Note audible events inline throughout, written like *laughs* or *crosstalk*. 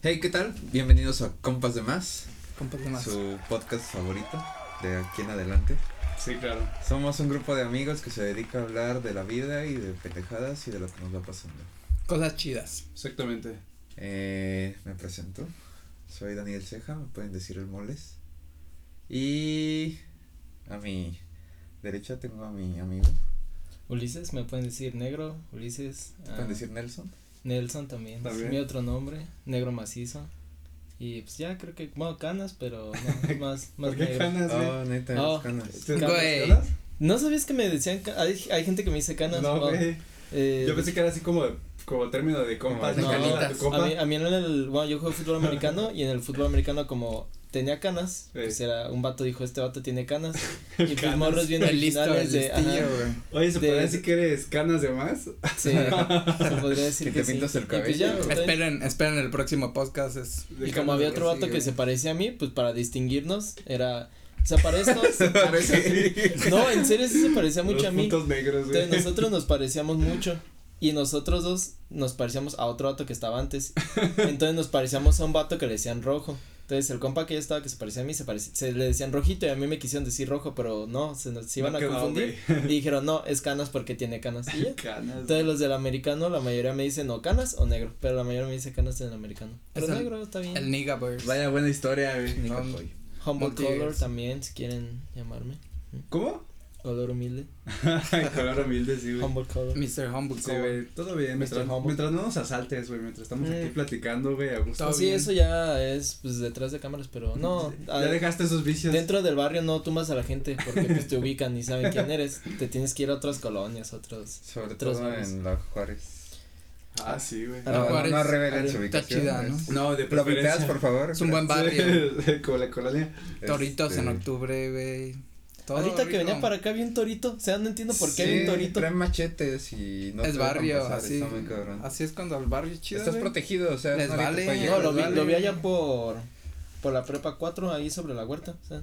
Hey, ¿qué tal? Bienvenidos a Compas de Más, Compas de más. su podcast favorito de aquí en adelante. Sí, claro. Somos un grupo de amigos que se dedica a hablar de la vida y de pendejadas y de lo que nos va pasando. Cosas chidas. Exactamente. Eh, me presento, soy Daniel Ceja, me pueden decir el Moles. Y a mi derecha tengo a mi amigo, Ulises, me pueden decir negro, Ulises. ¿me ah, pueden decir Nelson? Nelson también, También. es mi otro nombre, negro macizo. Y pues ya creo que, bueno, canas, pero no, *laughs* más, más ¿Por qué negro. canas, güey? Oh, neta, Oh. canas. ¿Tienes Güey. canas? ¿No sabías que me decían, ca- hay, hay gente que me dice canas? No, güey. Eh, Yo pensé que era así como, como término de compas. Como ¿no? de canitas. Tu compa. A mí, a mí en el, bueno, yo juego fútbol americano y en el fútbol americano como tenía canas, Sí. pues era, un vato dijo, este vato tiene canas. *laughs* y pues Canas. morros bien *laughs* originales de, listillo. Oye, ¿se de- puede decir que eres canas de más? *laughs* sí, se podría decir Que que, te sí. pintas el pues cabello. ya, Esperen, esperen el próximo podcast. Es Y como había otro vato sí, que se parecía a mí, pues para distinguirnos era, o sea, para esto, Parece. no, en serio sí se parecía mucho Los a mí. puntos negros, güey. Entonces nosotros nos parecíamos mucho y nosotros dos nos parecíamos a otro vato que estaba antes. Entonces nos parecíamos a un vato que le decían rojo. Entonces el compa que ya estaba que se parecía a mí se parecía, se le decían rojito y a mí me quisieron decir rojo, pero no, se nos se iban No a confundir y dijeron, "No, es canas porque tiene canas." Y ya. *laughs* Canas. Entonces los del americano, la mayoría me dicen o canas o negro, pero la mayoría me dice canas en el americano. Pero Es el- negro está bien. el Niggaverse. Vaya buena historia, güey. No. Humble. Color también, si quieren llamarme. ¿Cómo? Color humilde. Color humilde, sí, güey. Humble Color. Mr. Humble Sí, güey, todo bien, mientras, Humble. mientras no nos asaltes, güey, mientras estamos aquí platicando, güey, a gusto. Sí, bien. eso ya es pues detrás de cámaras, pero no. Ya dejaste esos vicios. dentro del barrio no tumbas a la gente porque pues te ubican y saben quién eres. Te tienes que ir a otras colonias, otros. Sobre Otros todo en la Juárez. Ah, sí, güey. No, Juárez. no revelen su Está ubicación. chida, ¿no? No, de ¿Lo por favor? Es un buen barrio. *laughs* Como la colonia. Toritos en Este, octubre, güey. Todo Ahorita que rico. venía para acá vi un torito. O sea, no entiendo por qué sí, hay un torito. traen machetes y no es barrio, pasar, así. Así es cuando el barrio es chido. Estás güey. protegido, o sea, Les vale. No, llegar. lo vi, vale. lo vi allá por. Por la prepa 4, ahí sobre la huerta. O sea,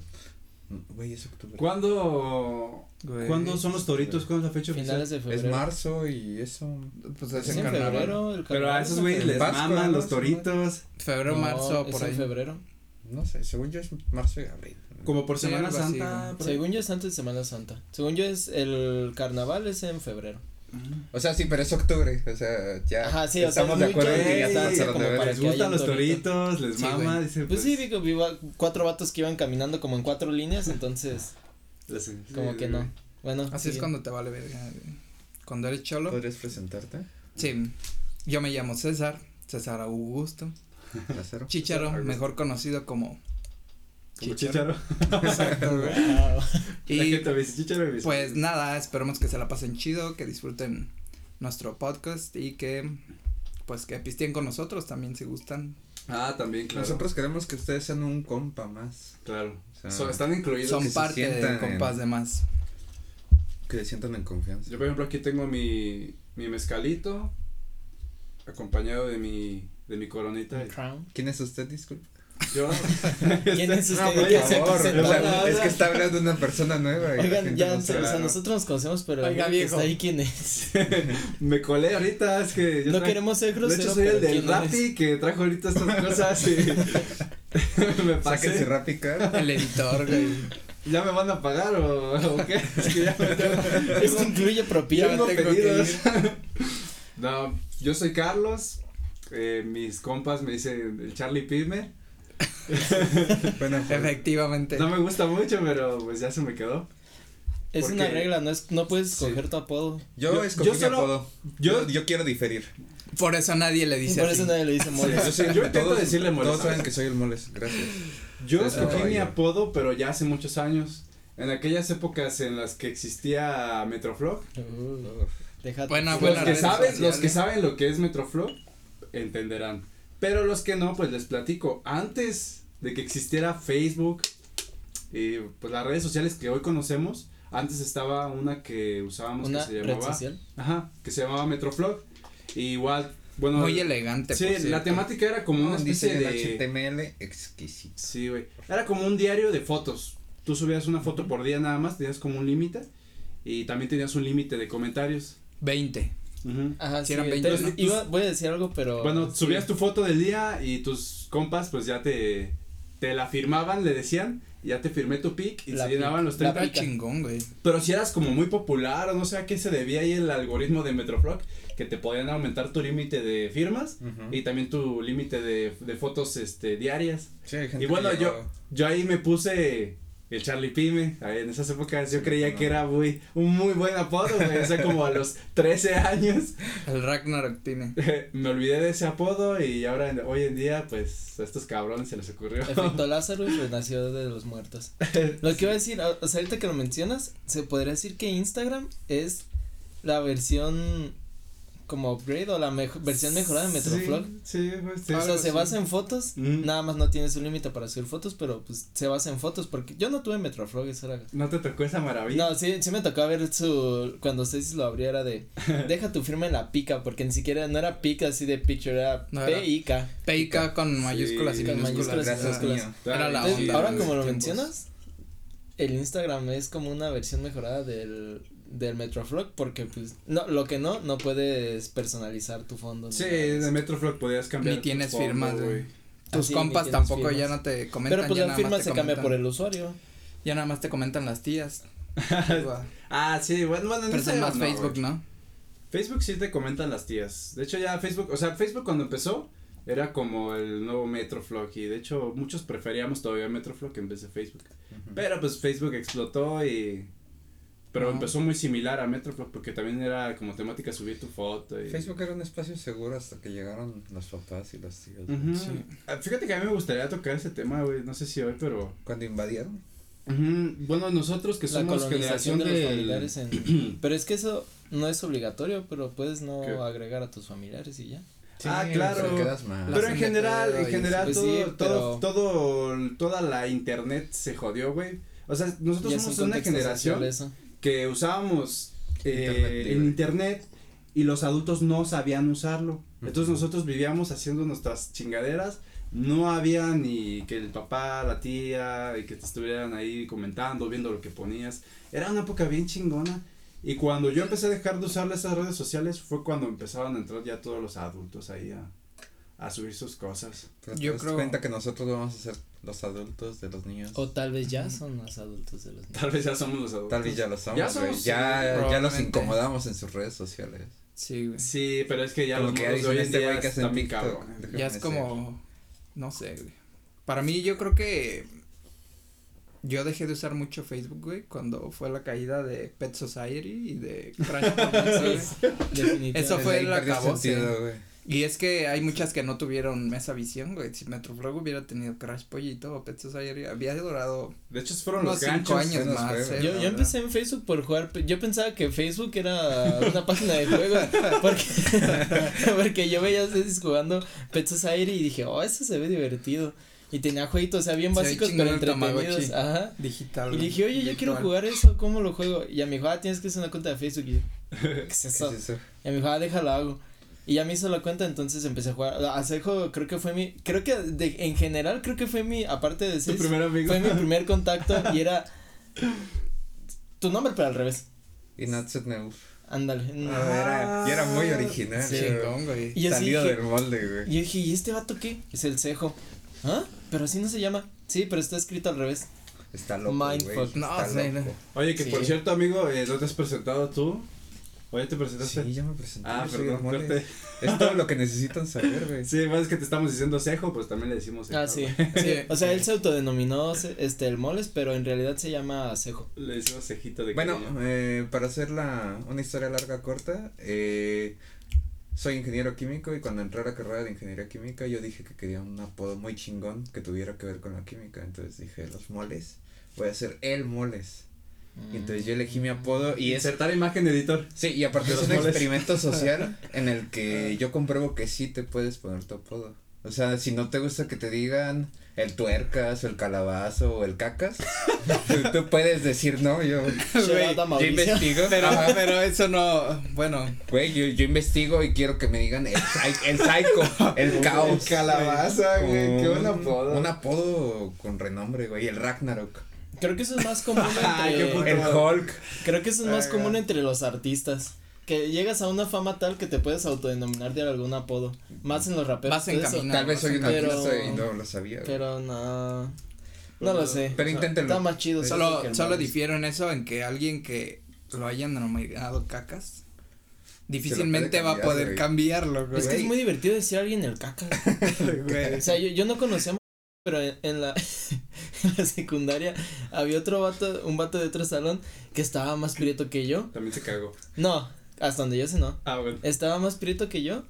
Güey, es octubre. ¿Cuándo, Güey. ¿Cuándo son los toritos? ¿Cuándo es la fecha finales oficial? de Es febrero. marzo y eso. Pues Es es en en carnaval. febrero. El Pero a esos es en güeyes les. Pascua, maman los toritos. Febrero, No, marzo, es por en ahí. febrero. No sé, según yo es marzo y abril. Como por Sí, Semana así, Santa. por ahí. Según yo es antes de Semana Santa. Según yo es el carnaval es en febrero. O sea, sí, pero es octubre, o sea, ya. Ajá, sí, o sea, estamos es de mucho acuerdo en que ya estamos deberes. Les gustan los torito. toritos, les Sí, mama, dice Pues sí, vi que vi va- cuatro vatos que iban caminando como en cuatro líneas, entonces *laughs* pues, sí, como sí, que no. Bueno, Así es sí. cuando te vale verga. Cuando eres cholo. ¿Podrías presentarte? Sí. Yo me llamo César. César Augusto. *laughs* Chicharo, mejor conocido como. Chicharo. Exacto, güey. Wow. *laughs* La Y gente me dice chicharo y me dice- pues nada, esperemos que se la pasen chido, que disfruten nuestro podcast y que pues que pisteen con nosotros también si gustan. Ah, también, claro. Nosotros queremos que ustedes sean un compa más. Claro. O sea, So- están incluidos. Son parte de compas en- de más. Que se sientan en confianza. Yo, por ejemplo, aquí tengo mi, mi mezcalito. Acompañado de mi, de mi coronita. Crown. ¿Quién es usted, disculpe? Yo. *laughs* ¿Quién es usted? No, por ¿Quién se favor, o sea, es que está hablando una persona nueva. Oigan, ya, no o sea, nosotros nos conocemos, pero Oiga, viejo. está ahí quién es. *laughs* me colé ahorita, es que yo No queremos ser De groseros. hecho, soy el del. Rappi que trajo ahorita estas cosas y *laughs* me pasé. Sáquense Rappi. El editor, güey. ¿Ya me van a pagar o, o qué? Es que ya me tengo, Esto incluye propina. tengo pedidos. No, yo soy Carlos. Eh, mis compas me dicen el Charlie Pime. *laughs* Bueno, pues, Efectivamente. No me gusta mucho, pero pues ya se me quedó. Es Porque- una regla, no es, no puedes Sí. escoger tu apodo. yo, yo- escogí yo mi solo- apodo. yo- Yo, quiero diferir. Por eso nadie le dice Por así. eso nadie le dice mole. Yo, soy, Yo intento decirle moles, Todos saben que soy el moles. Gracias. Yo escogí mi apodo, pero ya hace muchos años. En aquellas épocas en las que existía Metroflog. Uh, déjate. Buena, los buena que saben, sociales. los que saben lo que es Metroflog entenderán. Pero los que no, pues les platico. Antes de que existiera Facebook y pues las redes sociales que hoy conocemos, antes estaba una que usábamos Una que se red llamaba, social. ajá, que se llamaba Metroflog. Y igual, bueno, Muy elegante. sí, la temática era como una especie de HTML exquisito. Sí, güey. Era como un diario de fotos. Tú subías una foto por día nada más, tenías como un límite y también tenías un límite de comentarios. 20. Ajá, Sí, sí, eran te- 20, ¿no? iba, voy a decir algo, pero. Bueno, sí. subías tu foto del día y tus compas pues ya te, te la firmaban, le decían, ya te firmé tu pic y La se pic, llenaban los la 30. Era chingón, güey. Pero si eras como muy popular o no sé a qué se debía ahí el algoritmo de Metroflog, que te podían aumentar tu límite de firmas y también tu límite de, de fotos este diarias. Sí, gente Y bueno, yo, yo ahí me puse el Charlie Pime, ahí en esas épocas yo creía no. que era muy, un muy buen apodo, güey, o sea, como a los 13 años El Ragnarok tiene. *laughs* me olvidé de ese apodo y ahora hoy en día pues a estos cabrones se les ocurrió. Efecto Lázaro renació de los muertos. *laughs* Lo que iba a decir, o sea, ahorita que lo mencionas, se podría decir que Instagram es la versión como upgrade o la mejo- versión mejorada de Metroflog. Sí, sí, pues, sí. o sea, se basa en fotos, Mm. nada más no tiene su límite para subir fotos, pero pues se basa en fotos, porque yo no tuve Metroflog, eso era. ¿No te tocó esa maravilla? No, sí, sí me tocó ver su, cuando ustedes lo abrió era de, *laughs* deja tu firma en la pica, porque ni siquiera, no era pica así de picture, era No, era- P-I-K. PIK con mayúsculas y con minúsculas. mayúsculas y Era- minúsculas. Era la Entonces, onda. ahora como lo tiempos. mencionas, el Instagram es como una versión mejorada del, del Metroflog porque pues no, lo que no, no puedes personalizar tu fondo. Sí, de. Metroflog podías cambiar. Ni tu tienes fondo, firmas, güey. Tus Así, compas tampoco ya no te comentan. Pero pues ya la nada firma más se cambia por el usuario. Ya nada más te comentan las tías. *laughs* Ah, sí, bueno, bueno, en Pero más no, Facebook. ¿no? Facebook sí te comentan las tías. De hecho, ya Facebook, o sea, Facebook cuando empezó era como el nuevo Metroflog y de hecho muchos preferíamos todavía Metroflog en vez de Facebook. Pero pues Facebook explotó y pero empezó muy similar a Metroflog porque también era como temática subir tu foto y Facebook era un espacio seguro hasta que llegaron los papás y. Ujú. Sí. Ah, Fíjate que a mí me gustaría tocar ese tema, güey, no sé si hoy, pero Cuando invadieron. Bueno, nosotros que La somos colonización generación de los del- familiares en... *clears throat* pero es que eso no es obligatorio, pero puedes no ¿Qué? agregar a tus familiares y ya. Ah, claro. Pero Las en general, en general Pues todo, sí, todo, pero- todo, toda la internet se jodió, güey. O sea, nosotros somos un una generación. Que usábamos eh, Internet libre. internet y los adultos no sabían usarlo. Entonces nosotros vivíamos haciendo nuestras chingaderas. No había ni que el papá, la tía, y que te estuvieran ahí comentando, viendo lo que ponías. Era una época bien chingona. Y cuando yo empecé a dejar de usar esas redes sociales fue cuando empezaban a entrar ya todos los adultos ahí a, a subir sus cosas. Pero te Yo das creo- cuenta que nosotros vamos a ser los adultos de los niños. O tal vez ya son los adultos de los niños. Tal vez ya somos los adultos. Tal vez ya lo somos, Ya somos, Ya, sí, ya los incomodamos en sus redes sociales. Sí, güey. Sí, pero es que ya Como los que de hoy en este día que bien cabrones. Déjame Ya es como, no sé, güey. Para mí yo creo que yo dejé de usar mucho Facebook, güey, cuando fue la caída de Pet Society y de Crash. *laughs* Eso fue el acabose. sentido, güey. Y es que hay muchas que no tuvieron esa visión, güey. Si Metroflog hubiera tenido Crash Pollito o Pet Society, había durado De hecho, fueron unos los cinco años más. eh, Yo, yo empecé en Facebook por jugar, yo pensaba que Facebook era una página de juegos, *laughs* porque, *laughs* porque yo veía a ustedes jugando Pet Society y dije, oh, eso se ve divertido, y tenía jueguitos, o sea, bien básicos, pero entretenidos, ajá, digital. y dije, oye, yo quiero jugar eso, ¿cómo lo juego? Y a mi hijo, ah, tienes que hacer una cuenta de Facebook, y yo, *laughs* ¿qué es ¿Qué eso? es eso? Y a mi hijo, ah, déjalo hago. Y ya me hizo la cuenta, entonces empecé a jugar. A Sejo creo que fue mi, creo que de, en general creo que fue mi, aparte de Tu ser, primer amigo. fue mi *laughs* primer contacto y era tu nombre pero al revés. Y News. Ándale. Ah, era, y era muy original. Sí. Chingón, güey. Y Salido dije- del molde, güey. Y yo dije, ¿y este vato qué? Es el cejo. ¿Ah? Pero así no se llama. Sí, pero está escrito al revés. Está loco, Mindfuck. güey. No, está loco. Oye, que Sí. por cierto, amigo, eh, ¿no te has presentado tú? Oye, ¿te presentaste? Sí, ya me presenté. ah, perdón, corte. Es todo lo que necesitan saber, güey. Sí, más es que te estamos diciendo cejo, pues también le decimos cejo. Ah, sí. sí. *laughs* O sea, él se autodenominó este el moles, pero en realidad se llama cejo. Le decimos cejito de Bueno, eh, para hacer la, una historia larga corta, eh, soy ingeniero químico y cuando entré a la carrera de ingeniería química yo dije que quería un apodo muy chingón que tuviera que ver con la química, entonces dije los moles, voy a hacer el moles. Y entonces yo elegí mi apodo y es Insertar imagen editor. Sí, y aparte De es un moles. experimento *laughs* social en el que yo compruebo que sí te puedes poner tu apodo. O sea, si no te gusta que te digan el tuercas o el calabazo o el cacas, tú, *laughs* tú puedes decir no, yo, Mauricio. investigo. *laughs* Pero, Ajá. pero eso no, bueno, Güey, yo, yo investigo y quiero que me digan el, el psycho, el caos. El calabaza, güey, qué buen apodo. Un apodo con renombre, güey, el Ragnarok, Creo que eso es más *laughs* común Ay, qué entre puto- el Hulk. Creo que eso es más Ay, común entre los artistas. que llegas a una fama tal que te puedes autodenominar de algún apodo. Más en los raperos. Vas en camino. Tal vez soy Pero- artista y no lo sabía. Pero no. No lo sé. Pero inténtenlo. Está más chido. Solo, solo difiero en eso, en que alguien que lo hayan denominado cacas, difícilmente va a poder güey. cambiarlo, güey. Es que es muy divertido decir a alguien el caca. Güey. *laughs* O sea, yo, yo no conocía pero en, en la *laughs* en la secundaria había otro vato, un vato de otro salón que estaba más prieto que yo. También se cagó. No, hasta donde yo sé no. Ah, bueno. Estaba más prieto que yo.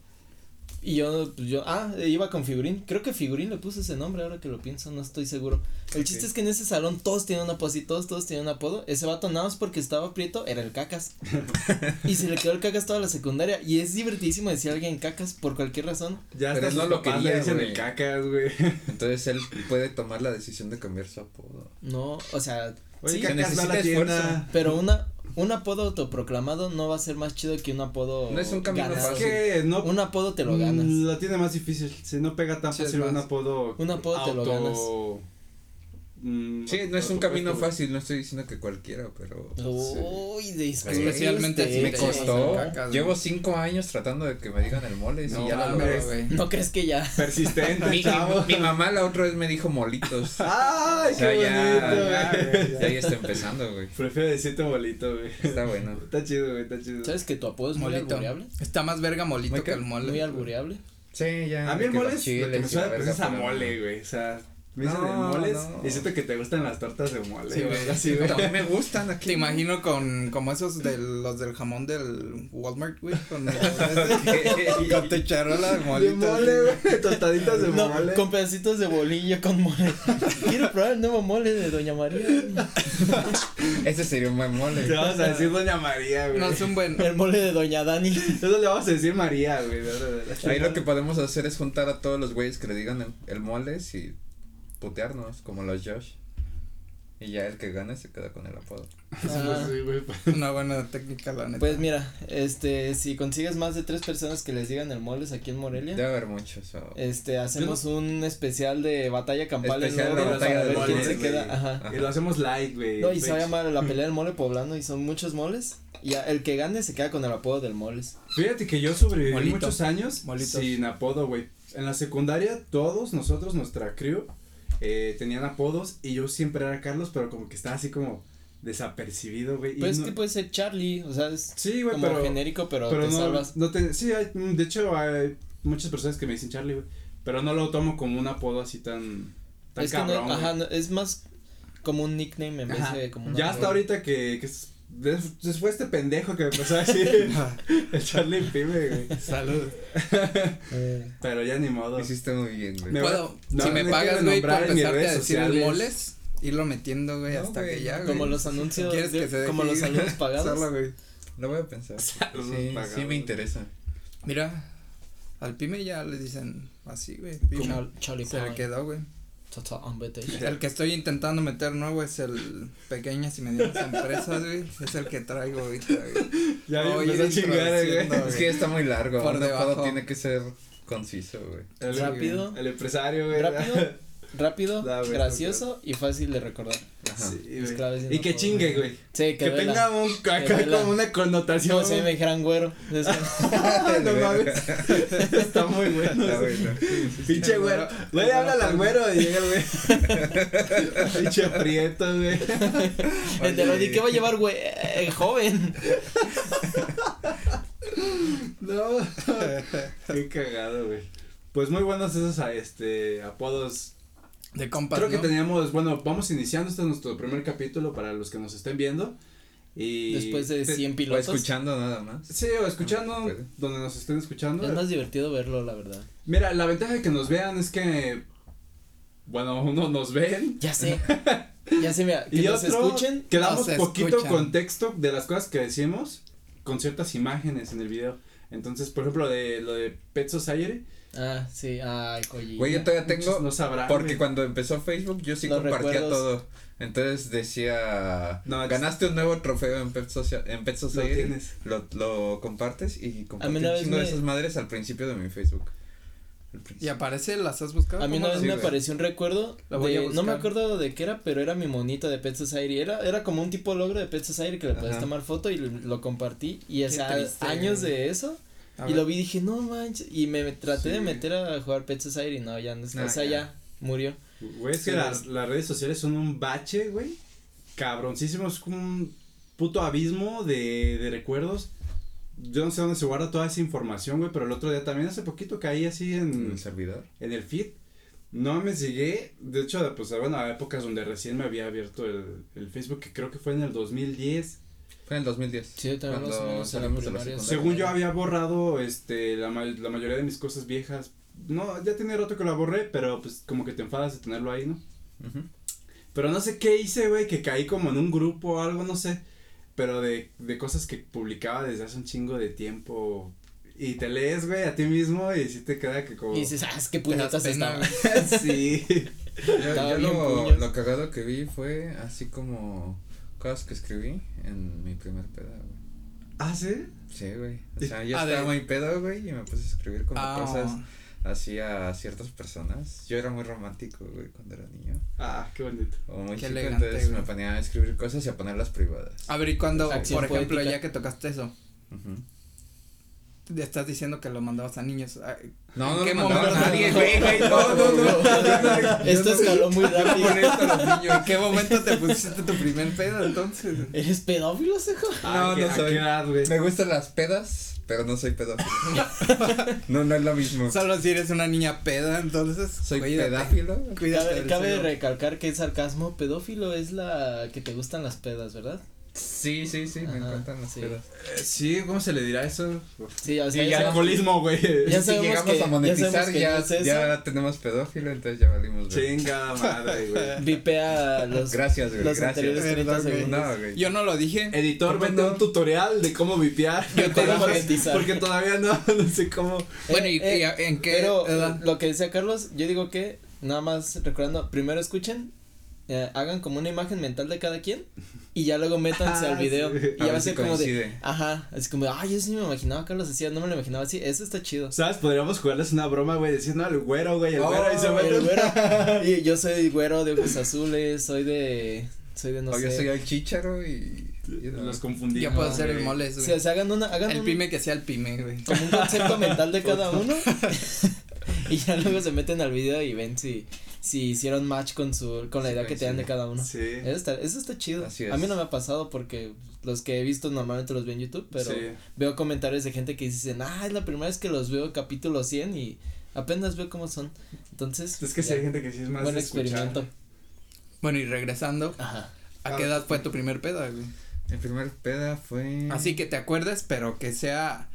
Y yo, pues yo, ah, iba con Figurín. Creo que Figurín le puso ese nombre ahora que lo pienso, no estoy seguro. El chiste es que en ese salón todos tenían un apodo así, todos, todos tenían un apodo. Ese vato nada más porque estaba prieto era el cacas. *laughs* y se le quedó el cacas toda la secundaria. Y es divertidísimo decir a alguien cacas por cualquier razón. Ya Pero no lo quería, le dicen el cacas, güey. Entonces él puede tomar la decisión de cambiar su apodo. No, o sea, Oye, sí, la necesita tienda. esfuerzo. pero una, un apodo autoproclamado no va a ser más chido que un apodo No es un camino. Es fácil. que no. Un apodo te lo ganas. Lo tiene más difícil. Si no pega tan Sí, fácil un apodo. Un apodo te lo auto- mm, Sí, no es un camino fácil, no estoy diciendo que cualquiera, pero. Uy, disculpe Especialmente si Me te costó. cacas, Llevo cinco años tratando de que me digan el mole No y ya lo logré. güey. ¿No crees que ya? Persistente, Mi, mamá la otra vez me dijo molitos. *laughs* Ay, O sea, qué ya, bonito, ya, güey. ya ahí está empezando, güey. Prefiero decirte bolito, güey. Está bueno. Está chido, güey, está chido. ¿Sabes que tu apodo es muy Molito. albureable? Está más verga molito Muy que el mole. Muy albureable. Sí, ya. A mí el mole es lo que me suena pues es a mole, güey. O sea, me dicen No, el moles no. y siento que te gustan las tortas de mole. Sí, güey. Así, güey. A mí me gustan aquí. Te imagino con como esos de los del jamón del Walmart, güey, con, *laughs* *laughs* con tu charola de De molito. mole, güey. Tostaditas de No, mole. con pedacitos de bolillo con mole. Quiero probar el nuevo mole de Doña María. *laughs* Ese sería un buen mole. Te vamos a decir Doña María, güey. No es un buen El mole de Doña Dani. Eso le vamos a decir María, güey. de de Ahí lo que podemos hacer es juntar a todos los güeyes que le digan el, el moles y putearnos, como los Josh. Y ya el que gane se queda con el apodo. *laughs* Ah. Sí, güey. una buena técnica, la neta. Pues mira, este, si consigues más de tres personas que les digan el moles aquí en Morelia, Debe haber muchos. o- este, hacemos un especial de batalla campal en Especial de batalla para ver quién se queda, ajá. Ajá. Y lo hacemos like, güey. No, y se va a llamar la pelea del mole poblano y son muchos moles. Y el que gane se queda con el apodo del moles. Fíjate que yo sobreviví Molito. muchos años Molitos. sin apodo, güey. En la secundaria, todos nosotros, nuestra crew, eh, tenían apodos y yo siempre era Carlos, pero como que estaba así como desapercibido, güey. Pues no- que puede ser Charlie, o sea, es Sí, güey, como pero. genérico, pero, pero te no, salvas. no te, sí, hay, de hecho hay muchas personas que me dicen Charlie, güey, pero no lo tomo como un apodo así tan, tan Es que cabrón, no, ajá, no, es más como un nickname en Ajá. vez de como un Ya apodo. hasta ahorita que, que es- des- después este pendejo que me empezó a decir *laughs* el Charlie Pibe, güey, Salud. *laughs* Pero ya ni modo. Hiciste muy bien, güey. Me- Puedo, no, si me no que pagas, güey, mis empezarte a decir sociales. moles, irlo metiendo, güey, No, hasta güey, que ya, güey. como los anuncios, ¿Quieres que de- se deje como los saludos *laughs* pagados. Solo, güey. Lo voy a pensar. Saludos Sí, pagados. sí me interesa. Mira, al pyme ya le dicen así, güey. Como Charlie Se le quedó, güey. Total invitation. El que estoy intentando meter nuevo es el pequeñas y medianas empresas, güey. Es el que traigo ahorita, güey. *laughs* Ya Voy a chingar, eh, güey. Es que está muy largo. Por debajo. tiene que ser conciso, güey. El, Rápido. El empresario, güey. Rápido, *laughs* rápido, gracioso y fácil de recordar. Ajá. Sí, Las güey. claves de un Y que apodo. chingue, güey. Sí, que, Que tenga un, acá como una connotación. No, se me dijeran güero. *laughs* No mames. Está muy bueno. Está bueno. Pinche güero. Güey, háblale al güero y llega el güey. *laughs* Pinche prieto, güey. El de lo de qué va a llevar, güey, Eh, joven. No. Qué cagado, güey. Pues muy buenos esos este apodos. De compas, Creo que ¿no? teníamos, bueno, vamos iniciando, este es nuestro primer capítulo para los que nos estén viendo. Y Después de te- 100 O pilotos. escuchando nada más. Sí, o escuchando Ah, puede. donde nos estén escuchando. Es más divertido verlo, la verdad. Mira, la ventaja de que nos vean es que, bueno, uno nos ven. Ya sé. *laughs* Ya sé, mira, que Y nos otro, escuchen. que damos poquito escuchan. contexto de las cosas que decimos con ciertas imágenes en el video. Entonces, por ejemplo, de lo de Pet Society, Ah, sí, ay, joyita. Güey, yo todavía tengo. no sabrán. Porque güey. cuando empezó Facebook yo sí Los compartía recuerdos. todo. Entonces decía, No, es- ganaste un nuevo trofeo en Pet, Socia- en Pet lo Society. tienes. Lo, lo compartes y compartí una un vez chingo de me- esas madres al principio de mi Facebook. ¿Y aparece? ¿Las has buscado? A mí ¿Cómo una vez Sí, me güey. apareció un recuerdo Lo voy a de, no me acuerdo de qué era, pero era mi monito de Pet Society, era, era como un tipo logro de Pet Society que le podías tomar foto y lo, lo compartí y o sea, triste, años güey. de eso A y ver. lo vi y dije, no manches, y me, traté de meter a jugar Pet Society y no, ya no, No, o sea, ya. ya, murió. Güey, es que las, las redes sociales son un bache, güey. Cabroncísimo, es como un puto abismo de, de recuerdos. Yo no sé dónde se guarda toda esa información, güey, pero el otro día también hace poquito caí así En en, el servidor. en el feed. No me llegué, de hecho, pues bueno, a épocas donde recién me había abierto el, el Facebook, que creo que fue en el 2010. Fue en el 2010. Sí, también más o menos salimos de la secundaria. Según yo había borrado este la, ma- la mayoría de mis cosas viejas. No, ya tiene rato que la borré, pero pues como que te enfadas de tenerlo ahí, ¿no? Pero no sé qué hice, güey, que caí como en un grupo o algo, no sé. Pero de, de cosas que publicaba desde hace un chingo de tiempo. Y te lees, güey, a ti mismo y sí te queda que como. Y dices, ah, es que puñetas está. *laughs* sí. Yo, Estaba yo lo, lo cagado que vi fue así como cosas que escribí en mi primer pedo, güey. ¿Ah, sí? Sí, güey. O sea, yo estaba de- muy pedo, güey, y me puse a escribir como Ah, cosas así a ciertas personas. Yo era muy romántico, güey, cuando era niño. Ah, qué bonito. O muy Qué chico, elegante, entonces güey. me ponía a escribir cosas y a ponerlas privadas. A ver, y cuando, por ejemplo, poética. ya que tocaste eso, Ujú. te estás diciendo que lo mandabas a niños. ah, No, ¿En no qué mandaba momento? a nadie, güey, güey, no, no, no. Esto escaló muy rápido. ¿En qué momento te pusiste tu primer pedo entonces? ¿Eres pedófilo, Sejo? Ah, No, ¿qué- no a soy. Me gustan las pedas, pero no soy pedófilo. *laughs* no, no es lo mismo. Solo si eres una niña peda, entonces. Soy. Cuídate Cabe, cabe recalcar que es sarcasmo. Pedófilo es la que te gustan las pedas, ¿verdad? Sí, sí, sí, me encantan las sí. pedas. Eh, sí, ¿cómo se le dirá eso? Sí, o sea, Y ya alcoholismo, güey. Ya *laughs* si llegamos que- a monetizar, ya ya, tenemos pedófilo, entonces ya valimos. güey. Chinga madre, güey. *laughs* Vipea los, Gracias, güey. los gracias. anteriores 30 Perdón, güey. segundos. No, güey. Yo no lo dije. Editor, ¿Cómo vende no? un tutorial de cómo vipear. Yo tengo monetizar. Porque todavía no, *laughs* no sé cómo. Bueno, ¿y, Eh, en qué Pero edad? lo que decía Carlos, yo digo que nada más recordando, primero escuchen, eh, hagan como una imagen mental de cada quien y ya luego métanse Ah, al video sí. y A ya va a si ser como de, ajá, así como, ay, yo sí me imaginaba Carlos así, no me lo imaginaba así, eso está chido. ¿Sabes? Podríamos jugarles una broma, güey, diciendo al güero, güey, el Oh, güero y se El meten. güero, *laughs* y yo soy güero de ojos azules, soy de, soy de no o yo sé. soy el chícharo y. no. Los confundí. Yo puedo ser el güey. moles, Sí, güey. o sea, hagan una, hagan el un- pime que sea el pime, güey. como un concepto mental de *laughs* cada uno *laughs* y ya luego se meten al video y ven si, si hicieron match con su, con la Sí, idea que tenían de cada uno. Sí. Eso está, eso está chido. Así A mí es. no me ha pasado porque los que he visto normalmente los veo en YouTube, pero Sí. veo comentarios de gente que dicen, ah, es la primera vez que los veo capítulo 100 y apenas veo cómo son. Entonces, Es que ya, hay gente que sí es más buen de experimento. Bueno, y regresando, Ajá. ¿a qué Ah. edad fue tu primer peda, güey? Mi primer peda fue. Así que te acuerdes, pero que sea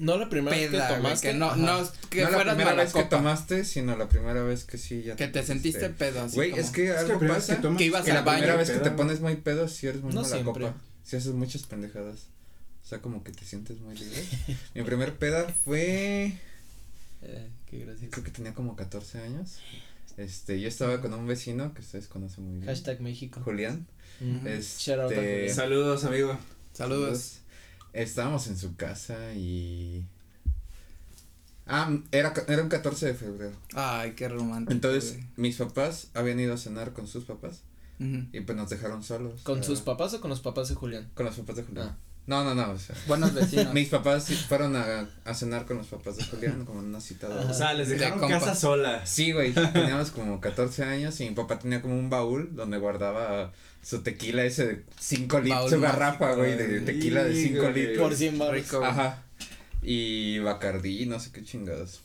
No la primera vez que tomaste. que no, no, que no la primera vez que tomaste, sino la primera vez que sí ya. que te sentiste pedo, así Güey, como- es que Es que la algo primera vez pasa. que tomas- Que ibas que al la baño, primera vez que te pones muy pedo, si eres muy No mala siempre. copa. Si haces muchas pendejadas. O sea, como que te sientes muy libre. *laughs* Mi primer peda fue. Eh, qué gracioso. Creo que tenía como 14 años. Este, yo estaba con un vecino que ustedes conocen muy bien. Hashtag México. Julián. Este, Shout out a Julián. Saludos, amigo. Saludos. Estábamos en su casa y. Ah, era, era un 14 de febrero. Ay, qué romántico. Entonces, güey. mis papás habían ido a cenar con sus papás y pues nos dejaron solos. ¿Con sus papás o con los papás de Julián? Con los papás de Julián. Ah. No, no, no, o sea. Buenos vecinos. Mis papás fueron a, a cenar con los papás de Julián, como en una cita de Ajá. O sea, les De dejaron casa sola. Sí, güey, teníamos como 14 años y mi papá tenía como un baúl donde guardaba su tequila ese de 5 litros, su garrafa, mágico, güey, de tequila de 5 Híjole. litros. Por 100 baros. Rico. Ajá. Y Bacardí, no sé qué chingados.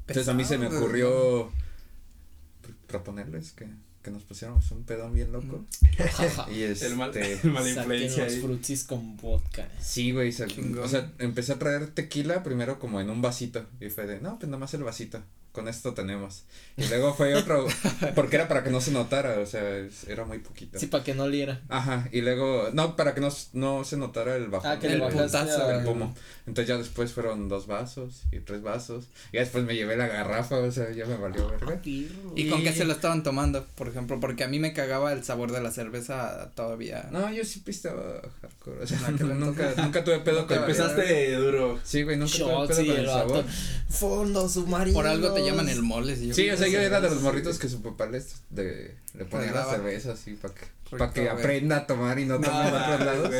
Entonces a mí se me ocurrió pr- proponerles que, que nos pusiéramos un pedón bien loco. *laughs* Y este. El mal, el Saquen influencia los ahí. frutsis con vodka. Sí, güey, o sea, empecé a traer tequila primero como en un vasito y fue de, no, pues nada más el vasito, con esto tenemos. Y luego fue otro, *laughs* porque era para que no se notara, o sea, es- era muy poquito. Sí, para que no liera. Ajá, y luego, no, para que no, no se notara el bajón. Ah, que el bajaste putazo, el pomo. Entonces ya después fueron dos vasos y tres vasos, y después me llevé la garrafa, o sea, ya me valió verga. ¿Y con qué se lo estaban tomando, por ejemplo? Porque a mí me cagaba el sabor de la cerveza todavía. No, yo sí pisteaba hardcore. O sea, *laughs* nunca, nunca tuve pedo con Empezaste duro. Sí, güey, nunca tuve pedo con el el sabor. Fondo submarino. Por algo te llaman el mole. si Sí, o sea, yo era de los morritos que su papá les de, le ponía la cerveza así para que, Rico, pa' que aprenda a tomar y no No, tome en otros lados.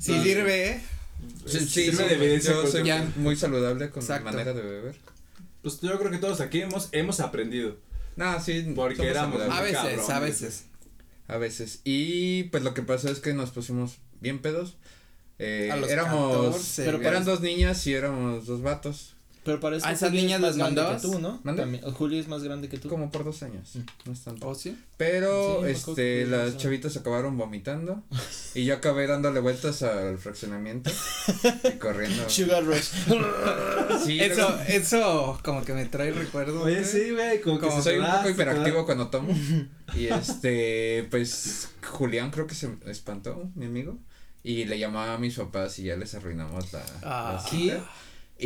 Sí No. sirve, ¿eh? Sí, sí, Sirve sí, de evidencia yo soy Ya. muy saludable con mi manera de beber. Pues yo creo que todos aquí hemos, hemos aprendido. No, sí, Porque éramos. A veces, cabrón, a veces. A veces. Y pues lo que pasó es que nos pusimos bien pedos. Eh, A los éramos, 14, Pero eran dos niñas y éramos dos vatos. Pero para eso ¿A esas niñas es grande mandabas? que tú, ¿no? También- Julio es más grande que tú. Como por dos años. Mm. No es tanto. ¿Oh, sí? Pero, Sí, este, las más chavitas acabaron vomitando. *laughs* y yo acabé dándole vueltas al fraccionamiento. y corriendo. *laughs* Sugar Rush. Sí, *laughs* Eso, luego- eso como que me trae recuerdos. Oye, sí, güey, como que Como soy un poco hiperactivo ¿verdad? cuando tomo. Y este, pues, Julián creo que se espantó, mi amigo. Y le llamaba a mis papás y ya les arruinamos la, Ah. la cita.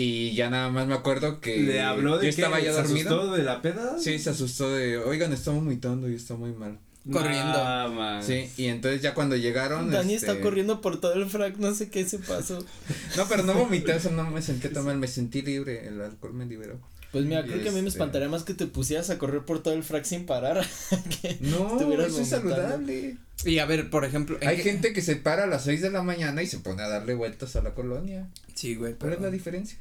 Y ya nada más me acuerdo que Le habló de yo estaba que ya se dormido. asustó de la peda. Sí, se asustó de, oigan, está vomitando y está muy mal. Corriendo. Nah, man. Sí, y entonces ya cuando llegaron. Dani este, está corriendo por todo el frac, no sé qué se pasó. *laughs* No, pero no vomité, eso no me sentí tan mal, me sentí libre, el alcohol me liberó. Pues mira, creo que a mí me Este- espantaría más que te pusieras a correr por todo el frac sin parar. *laughs* que No, eso es saludable. Y a ver, por ejemplo. ¿en Hay gente que se para a las 6 de la mañana y se pone a darle vueltas a la colonia. Sí, güey, ¿Cuál es la diferencia?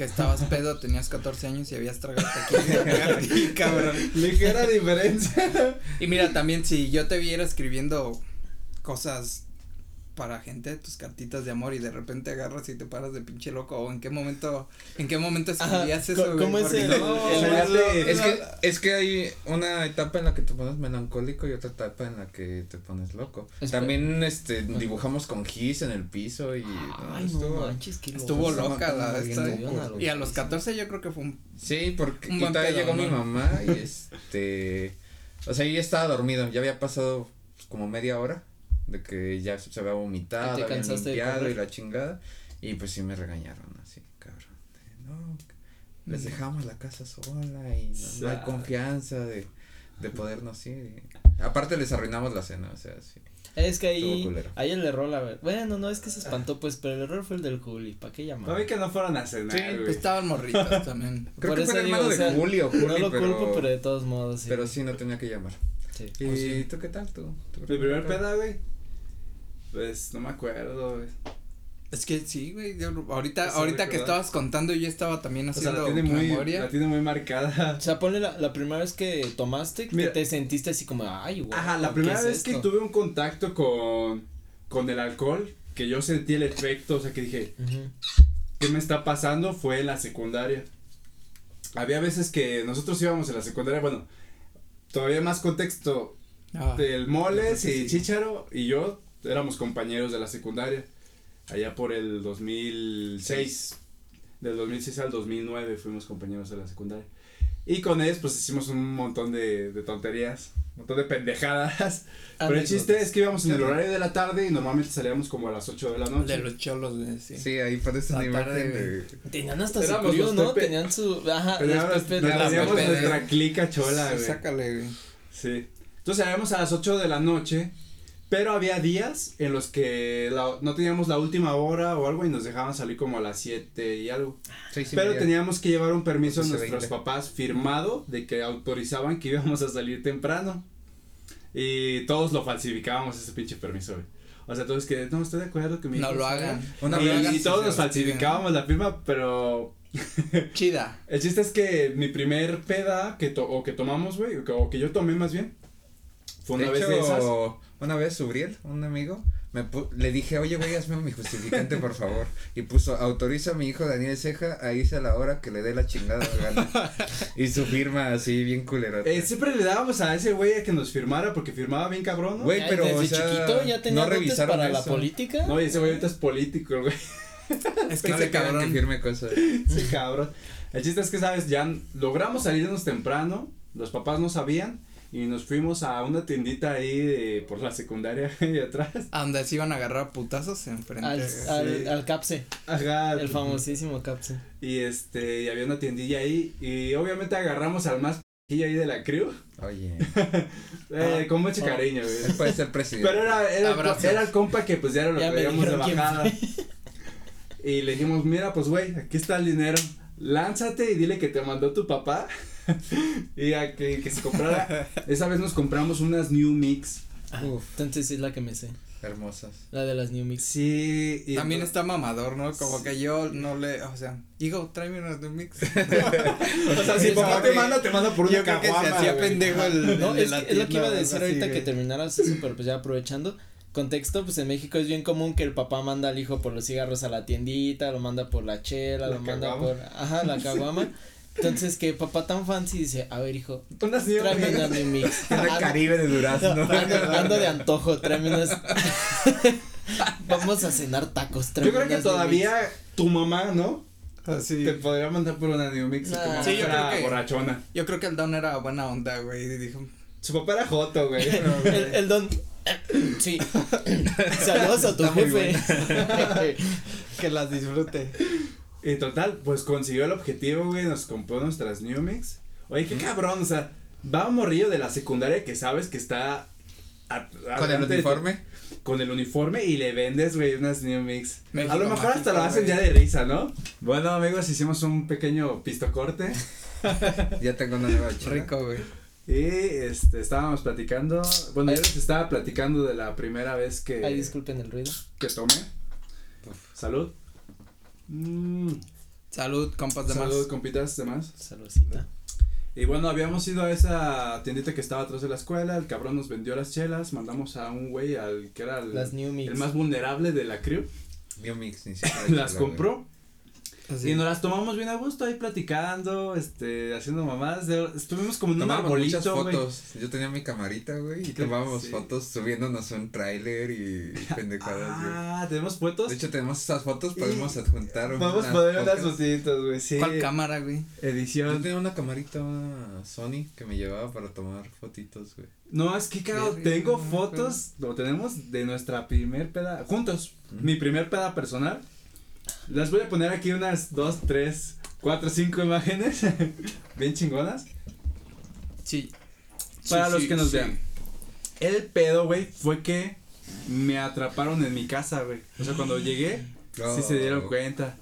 Que estabas pedo, tenías 14 años y habías tragado tequila. *laughs* Cabrón. Ligera diferencia. Y mira, también si yo te viera escribiendo cosas para gente, tus cartitas de amor y de repente agarras y te paras de pinche loco o en qué momento, en qué momento escribías eso, es el- no, el- güey, el- lo- el- Es que, es que hay una etapa en la que te pones melancólico y otra etapa en la que te pones loco. Espera. También este dibujamos con gis en el piso y Ay, no estuvo- manches, qué loco. Estuvo loca la como esta. Y a los 14 yo creo que fue un Sí, porque Un y buen todavía pedo, llegó mi mamá y este o sea, yo ya estaba dormido, ya había pasado pues, como media hora de que ya se había vomitado, ¿Y había limpiado y la chingada y pues sí me regañaron así, cabrón. de, no, les Mm. dejamos la casa sola y no, no hay confianza de de podernos ir. y- aparte les arruinamos la cena, o sea, sí. Es que ahí, ahí el error, la verdad. Bueno, no, es que se espantó, pues, pero el error fue el del Juli. ¿Para qué llamar? No vi que no fueron a cenar, Sí, pues estaban morritas *laughs* también. Creo Por que eso fue el digo, hermano o de Juli, no lo pero, culpo, pero de todos modos, sí. pero sí no tenía que llamar. Sí. ¿Y Pues sí. tú qué tal tú? ¿Tu Mi primer peda, güey. Pues no me acuerdo, güey. Es que sí, güey, yo ahorita, Eso ahorita que estabas contando yo estaba también O sea, la haciendo tiene muy, memoria. la tiene muy marcada. O sea, ponle la, la primera vez que tomaste, que Mira. te sentiste así como, ay, güey. Ajá, la ¿qué primera es vez que tuve un contacto con, con el alcohol, que yo sentí el efecto, o sea, que dije. ¿qué me está pasando? Fue en la secundaria. Había veces que nosotros íbamos en la secundaria, bueno, todavía más contexto, Ah, del Moles y sí. Chicharo y yo éramos compañeros de la secundaria, allá por el 2006, del 2006 al 2009 fuimos compañeros de la secundaria. Y con ellos pues hicimos un montón de, de tonterías, un montón de pendejadas. *laughs* Pero el chiste es que íbamos en el horario de la tarde y normalmente salíamos como a las 8 de la noche. de los cholos, güey, sí. Sí, ahí parece una imagen tarde, de Tenían hasta su crew, ¿no? Pepe. Tenían su, ajá, Teníamos, los Pepe de nos la teníamos nuestra clica chola, Sí, güey. sácale, güey. Sí. Entonces salíamos a las 8 de la noche, pero había días en los que la- no teníamos la última hora o algo y nos dejaban salir como a las 7 y algo. pero teníamos que llevar un permiso a nuestros papás firmado de que autorizaban que íbamos a salir temprano. Y todos lo falsificábamos ese pinche permiso, güey. O sea, todos que no estoy de acuerdo que mi No lo salga". hagan. Una y, y todos nos falsificábamos la firma, pero *laughs* Chida. el chiste es que mi primer peda que to o que tomamos, güey, o que, o que yo tomé más bien, fue una de vez hecho, de esas. Una vez Uriel, un amigo, me pu- le dije, oye, güey, hazme mi justificante, por favor. Y puso, autoriza a mi hijo Daniel Ceja a irse a la hora que le dé la chingada gana. y su firma así, bien culera. Eh, siempre le dábamos a ese güey a que nos firmara porque firmaba bien cabrón, ¿no? Güey, pero, desde o sea, chiquito ya tenía no revisaron para la eso. política. No, y ese güey ahorita es político, güey. *laughs* Es que No ese le cabrón que firme cosas. Ese cabrón. El chiste es que, ¿sabes? Ya logramos salirnos temprano, los papás no sabían y nos fuimos a una tiendita ahí de, por la secundaria *laughs* y atrás. A donde se iban a agarrar putazos enfrente. Al, al, sí. al Capse, Ajá. el famosísimo Capse. Y este, y había una tiendilla ahí y obviamente agarramos al más y ahí de la crew. Oye, *laughs* Eh, con mucho oh. cariño, él güey. puede ser presidente. Pero era, era, el, era el compa que pues ya era lo Ya que veíamos de bajada. Y le dijimos, mira, pues güey, aquí está el dinero. Lánzate y dile que te mandó tu papá. Y a que, que se comprara. Esa vez nos compramos unas New Mix. Ah, Uf. Entonces sí es la que me sé. Hermosas. La de las New Mix. Sí. Y También está mamador, ¿no? Como que yo no le, o sea, hijo, tráeme unas de mix. *laughs* O sea, si papá te manda, te manda por una Yo creo que se caguama, hacía pendejo el, No, el es, la que- es lo que iba a decir ahorita que terminaras eso, pero pues ya aprovechando. Contexto, pues en México es bien común que el papá manda al hijo por los cigarros a la tiendita, lo manda por la chela, La lo manda caguama. por, ajá, la caguama. *laughs* Entonces que papá tan fancy dice, a ver hijo, tráeme Mix. *laughs* una New Mix. Tienda Ando- Caribe de Durazno. ando, ando de antojo, tráeme unas. *laughs* Vamos a cenar tacos, Yo creo que todavía tu mamá, ¿no? Así. Te podría mandar por una New Mix. y tu Nah. mamá Sí, yo creo que- borrachona. Yo creo que el Don era buena onda, güey, y dijo, Su papá era Joto, güey. *laughs* El, el don. Sí. Saludos a tu Está jefe. que las disfrute. Y total, pues consiguió el objetivo, güey, nos compró nuestras New Mix. Oye, qué cabrón, o sea, va un morrillo de la secundaria que sabes que está a- Con el adelante de- uniforme. con el uniforme y le vendes, güey, unas New Mix. México a lo mejor hasta lo hacen güey. ya de risa, ¿no? Bueno, amigos, hicimos un pequeño pistocorte *laughs* Ya tengo una nueva chela. Rico, güey. y este estábamos platicando, bueno, yo les estaba platicando de la primera vez que Ay, disculpen el ruido. que tomé. Salud. Mm, Salud, compas de salud, más. compitas, demás. Saludcita. Y bueno, habíamos ido a esa tiendita que estaba atrás de la escuela, el cabrón nos vendió las chelas, mandamos a un güey al que era el, Las New Mix. el más vulnerable de la crew, New Mix, ni *laughs* siquiera las compró Así. y nos las tomamos bien a gusto ahí platicando, este, haciendo mamadas, estuvimos como en un muchas arbolito, güey. fotos. Yo tenía mi camarita, güey, y tomábamos Sí. fotos subiéndonos un tráiler y *laughs* pendejadas, güey. Ah, tenemos fotos. De hecho, tenemos esas fotos, Y- podemos adjuntar Vamos a unas poner unas fotitos, güey, sí. ¿Cuál cámara, güey? Yo Edición. tenía una camarita Sony que me llevaba para tomar fotitos, güey. No, es que Verga, tengo fotos, lo tenemos de nuestra primer peda, juntos, mi primer peda personal. Las voy a poner aquí unas dos, tres, cuatro, cinco imágenes, *laughs* bien chingonas. Sí. Para Sí, los sí, que nos sí. vean. El pedo, güey, fue que me atraparon en mi casa, güey. O sea, cuando llegué, sí se dieron Oh. cuenta.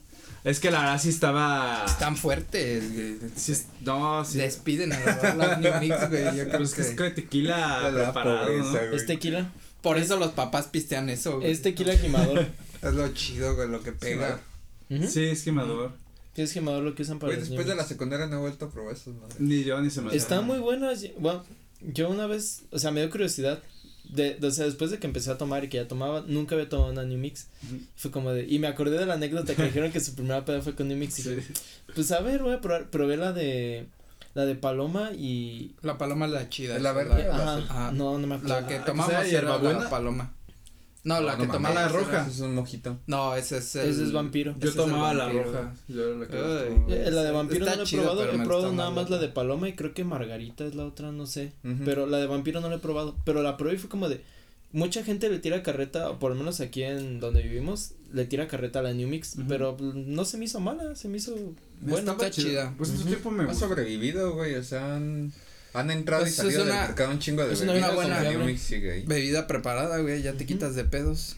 Es que la verdad sí estaba. Están fuertes, güey. Sí, no, sí. Despiden a la- New Mix, güey. Yo creo Pero es que es que. tequila La preparado, pobreza. Es tequila. Por eso los papás pistean eso, güey. Es tequila quemador. *laughs* Es lo chido, güey, lo que pega. Sí, es quemador. Sí, es quemador lo que usan para después de la secundaria no he vuelto a probar esos madres. Ni yo ni se me Están muy buenas. Bueno, yo una vez, o sea, me dio curiosidad. De, de- o sea, después de que empecé a tomar y que ya tomaba, nunca había tomado una New Mix. Fue como de, y me acordé de la anécdota que dijeron que su primera peda fue con New Mix. Y Sí. dije, pues a ver, voy a probar. Probé la de, la de Paloma y. La paloma es la chida. ¿Es la verde? la- Ajá, Ajá. no, no me acuerdo. La que Ah, tomamos ¿que sea era hierbabuena? la paloma. No, la No, que no tomamos mames. era- roja. Es un mojito. No, ese es el. Ese es vampiro. Yo ese tomaba la roja. Yo era la que Ay. tomaba. Eh, la de vampiro Está no la he chido, probado, he probado nada más la la de. Paloma y creo que Margarita es la otra, no sé. Pero la de vampiro no la he probado. Pero la probé y fue como de. Mucha gente le tira carreta, o por lo menos aquí en donde vivimos, le tira carreta a la New Mix. Pero no se me hizo mala, se me hizo. Bueno, está chida. Pues en su tiempo me Ha sobrevivido, güey, o sea, han, han entrado Pues y es salido del una- mercado un chingo de es una bebidas, buena sigue ahí. Bebida preparada, güey. Ya te quitas de pedos.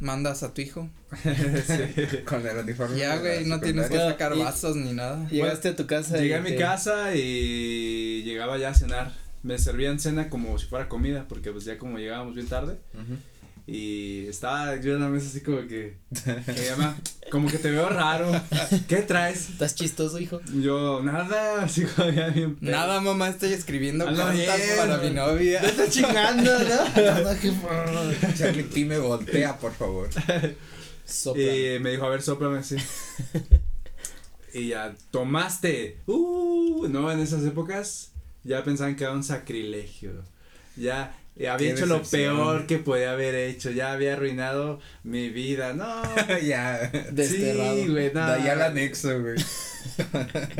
Mandas a tu hijo. *laughs* Con el uniforme. Ya, güey, no tienes que sacar Y- vasos ni nada. Llegaste a tu casa. Llegué y a mi te- casa y llegaba ya a cenar. Me servían cena como si fuera comida, porque pues ya como llegábamos bien tarde. Ujú. Y estaba yo en la mesa así como que, que llama, como que te veo raro. ¿Qué traes? Estás chistoso, hijo. Yo, nada, así como ya bien. pedo. Nada, mamá, estoy escribiendo cartas para mi novia. Te está chingando, ¿no? *laughs* *laughs* Charlie P me voltea, por favor. Sopla. Y me dijo, a ver, sóplame así. *laughs* y ya, tomaste. Uh, no, en esas épocas ya pensaban que era un sacrilegio. Ya había hecho lo peor que podía haber hecho. Ya había arruinado mi vida. No. *laughs* ya. Desterrado. Sí, güey, De no. ahí al anexo, güey. *laughs*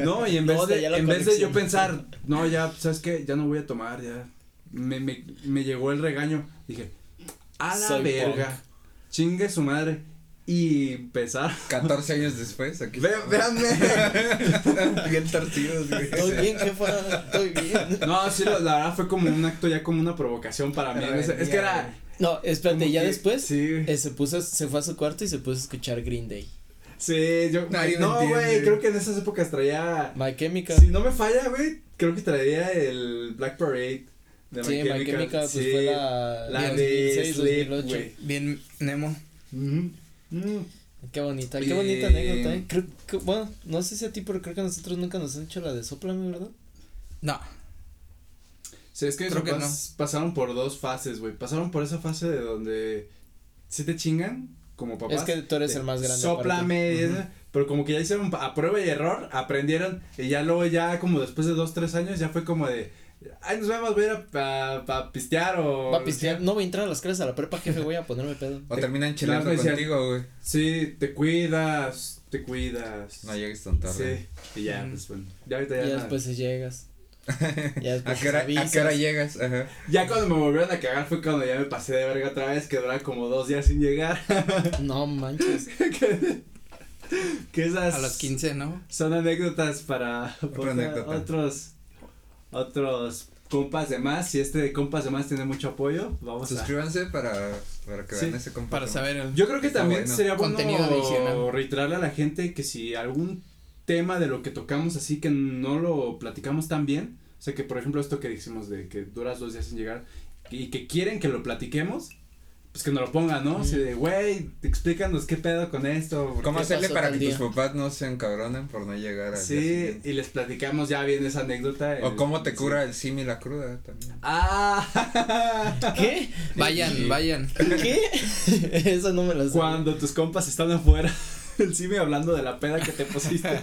No, y en vez, No, de la en vez de yo pensar, no, ya, ¿sabes qué? Ya no voy a tomar, ya. Me, me, me llegó el regaño. Dije, a la Soy verga. punk. Chingue su madre. Y empezar. 14 años después, aquí. Ve, véanme. *laughs* Bien torcidos, güey. Estoy bien, jefa. Estoy bien. No, sí, la, la verdad fue como un acto ya como una provocación para mí. es que era. No, espérate, ya que- después Sí, eh, se puso, se fue a su cuarto y se puso a escuchar Green Day. Sí, yo. Nadie no, güey, creo que en esas épocas traía. My Chemical. Si no me falla, güey, creo que traía el Black Parade. De Sí, My Chemical, pues sí. fue la, La del de 2006, Sleep, 2008. güey. Bien, Nemo. Mm. Qué bonita, qué bonita anécdota, eh. Creo que, bueno, no sé si a ti, pero creo que a nosotros nunca nos han hecho la de Soplame, ¿verdad? No. Sí, es que, Creo que pasaron por dos fases, güey. Pasaron por esa fase de donde sí te chingan como papás. es que tú eres de el más grande. Esa, pero como que ya hicieron a prueba y error, aprendieron y ya luego ya como después de dos, tres años ya fue como de, ay, nos vemos, voy a ir a, pa- pa pistear o. Va a pistear, no voy a entrar a las clases a la prepa, jefe, voy a ponerme pedo. O terminan chilando Claro, decían- contigo, güey. Sí, te cuidas, te cuidas. No llegues tan tarde. Sí, y ya, Mm. pues bueno. Ya ahorita Y ya. ya nada. después si llegas. Ya *laughs* después ¿A qué, hora, ¿A qué hora llegas? Ajá. Ya cuando me volvieron a cagar fue cuando ya me pasé de verga otra vez, que duraba como dos días sin llegar. *laughs* No manches. *laughs* que, esas A los 15, ¿no? son anécdotas para, Otra para anécdota. otros otros compas de más. Si este de compas de más tiene mucho apoyo, vamos a. Suscríbanse para, para que Sí, vean ese compa. Para saber el. Yo creo que también bueno. sería bueno Contenido adicional. reiterarle a la gente que si algún tema de lo que tocamos así que no lo platicamos tan bien, o sea que por ejemplo esto que dijimos de que duras dos días sin llegar y que quieren que lo platiquemos, pues que nos lo pongan, ¿no? Así de, güey, explícanos qué pedo con esto. ¿por ¿Cómo hacerle para que día? tus papás no se encabronen por no llegar día Sí, y les platicamos ya bien esa anécdota. O cómo te sí. cura el simi la cruda también. Ah, ¿Qué? *laughs* Vayan, vayan. ¿Qué? *laughs* Eso no me lo sé. cuando tus compas están afuera, *laughs* el Simi hablando de la peda que te pusiste.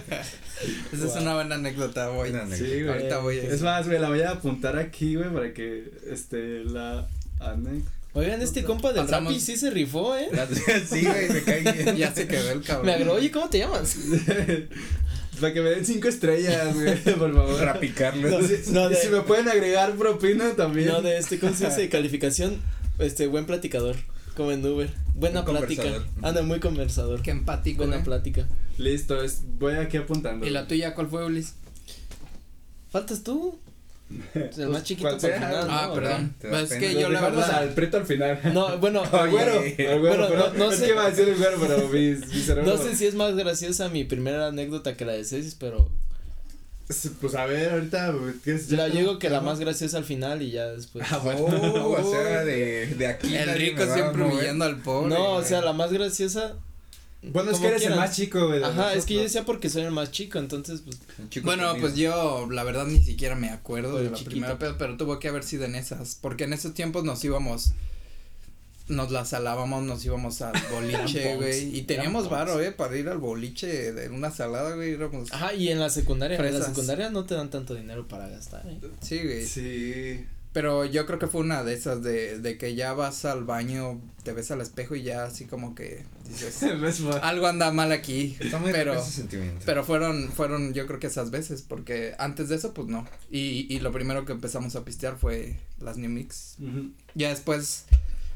Esa es una buena anécdota, voy. Una anécdota. Sí, güey. Ahorita voy a Es más, güey, la voy a apuntar aquí, güey, para que, este, la anécdota. Oigan, este compa del Pasamos- Rappi sí se rifó, eh. *laughs* sí, güey, me cae bien. *laughs* Ya se quedó el cabrón. Me agradó, oye, ¿cómo te llamas? *laughs* Para que me den cinco estrellas, güey, por favor. Rapicarlo. No, Si, no, y de- si me pueden agregar propina también. No, de este, ¿cómo se dice? Calificación, este, buen platicador, como en Uber. Buena Muy plática. Anda, muy conversador. Qué empático, Buena ¿eh? plática. Listo, es, voy aquí apuntando. ¿Y la tuya cuál fue, Ulis? ¿Faltas tú? Pues el más chiquito ¿cuál para el sea? final, Ah, ¿no? perdón. Te Pues es que yo la verdad. al preto al final. No, bueno, *laughs* Al güero, al güero, pero no- no es sé. que iba a decir el güero, pero mi, mi cerebro. no sé si es más graciosa mi primera anécdota que la de Cecis, pero Pues a ver, ahorita, ¿qué la llego que la más graciosa al final y ya después. Ah, bueno. Oh, *laughs* o sea, de, de aquí. El rico va siempre humillando al pobre. No, o sea, la más graciosa. Bueno, es que eres quieran. el más chico, güey. Ajá, es que yo decía porque soy el más chico, entonces pues chico Bueno, conmigo. pues yo la verdad ni siquiera me acuerdo de la chiquito. primera peda, pero tuvo que haber sido en esas, porque en esos tiempos nos íbamos, nos la salábamos, nos íbamos al *laughs* boliche, güey, y teníamos varo, eh, para ir al boliche de una salada, güey, Ajá, y en la secundaria, en la Fresas. secundaria no te dan tanto dinero para gastar, ¿eh? sí, güey, Sí. Pero yo creo que fue una de esas de, de que ya vas al baño, te ves al espejo y ya así como que dices, *laughs* algo anda mal aquí, pero, fueron, fueron yo creo que esas veces, porque antes de eso, pues no. Y, y lo primero que empezamos a pistear fue las New Mix. Ya después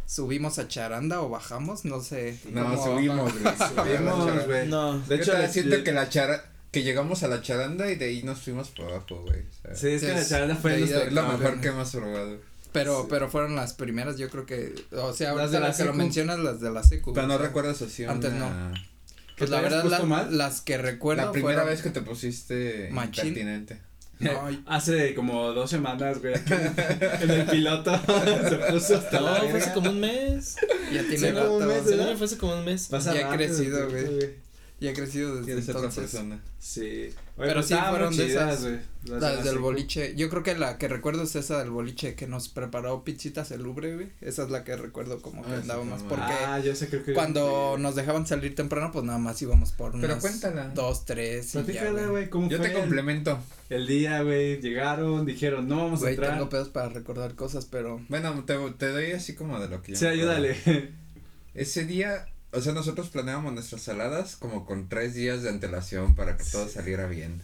subimos a Charanda o bajamos, no sé. no, cómo- subimos, güey. *laughs* Subimos, güey. No. De hecho, siento que la chara, que llegamos a la charanda y de ahí nos fuimos por abajo, güey. o sea, Sí, es que la charla fue nuestro- lo no, mejor no. que hemos probado. Pero, Sí. pero fueron las primeras, yo creo que, o sea, Las de la que lo mencionas, las de la secu. Pero no sea, recuerdas así antes una- no. ¿Que Pues la verdad, la- mal? las que recuerdo La primera fueron- vez que te pusiste Machín. impertinente. *laughs* Hace como dos semanas, güey, en *laughs* el piloto *laughs* se puso hasta la No, fue hace como un mes. ya Sí, tiene un rato, mes, fue hace como un mes. Pasa ya rápido, crecido, güey. Ya he crecido desde otra entonces. persona. Sí. Pero pues sí fueron muy de chidas, esas- güey, las Las la del boliche, yo creo que la que recuerdo es esa del boliche que nos preparó Pizzitas el Lubre, güey. Esa es la que recuerdo como que Ah, sí, andábamos, porque Ah, yo sé, creo que. cuando sí. nos dejaban salir temprano, pues nada más íbamos por Pero cuéntala. dos, tres y Platícala, güey. ¿cómo Yo fue te el- complemento. El día, güey, llegaron, dijeron, no vamos a Güey, entrar. tengo pedos para recordar cosas, pero Bueno, te, te doy así como de lo que yo Sí, ayúdale. *laughs* Ese día, o sea, nosotros planeábamos nuestras saladas como con tres días de antelación para que todo saliera bien.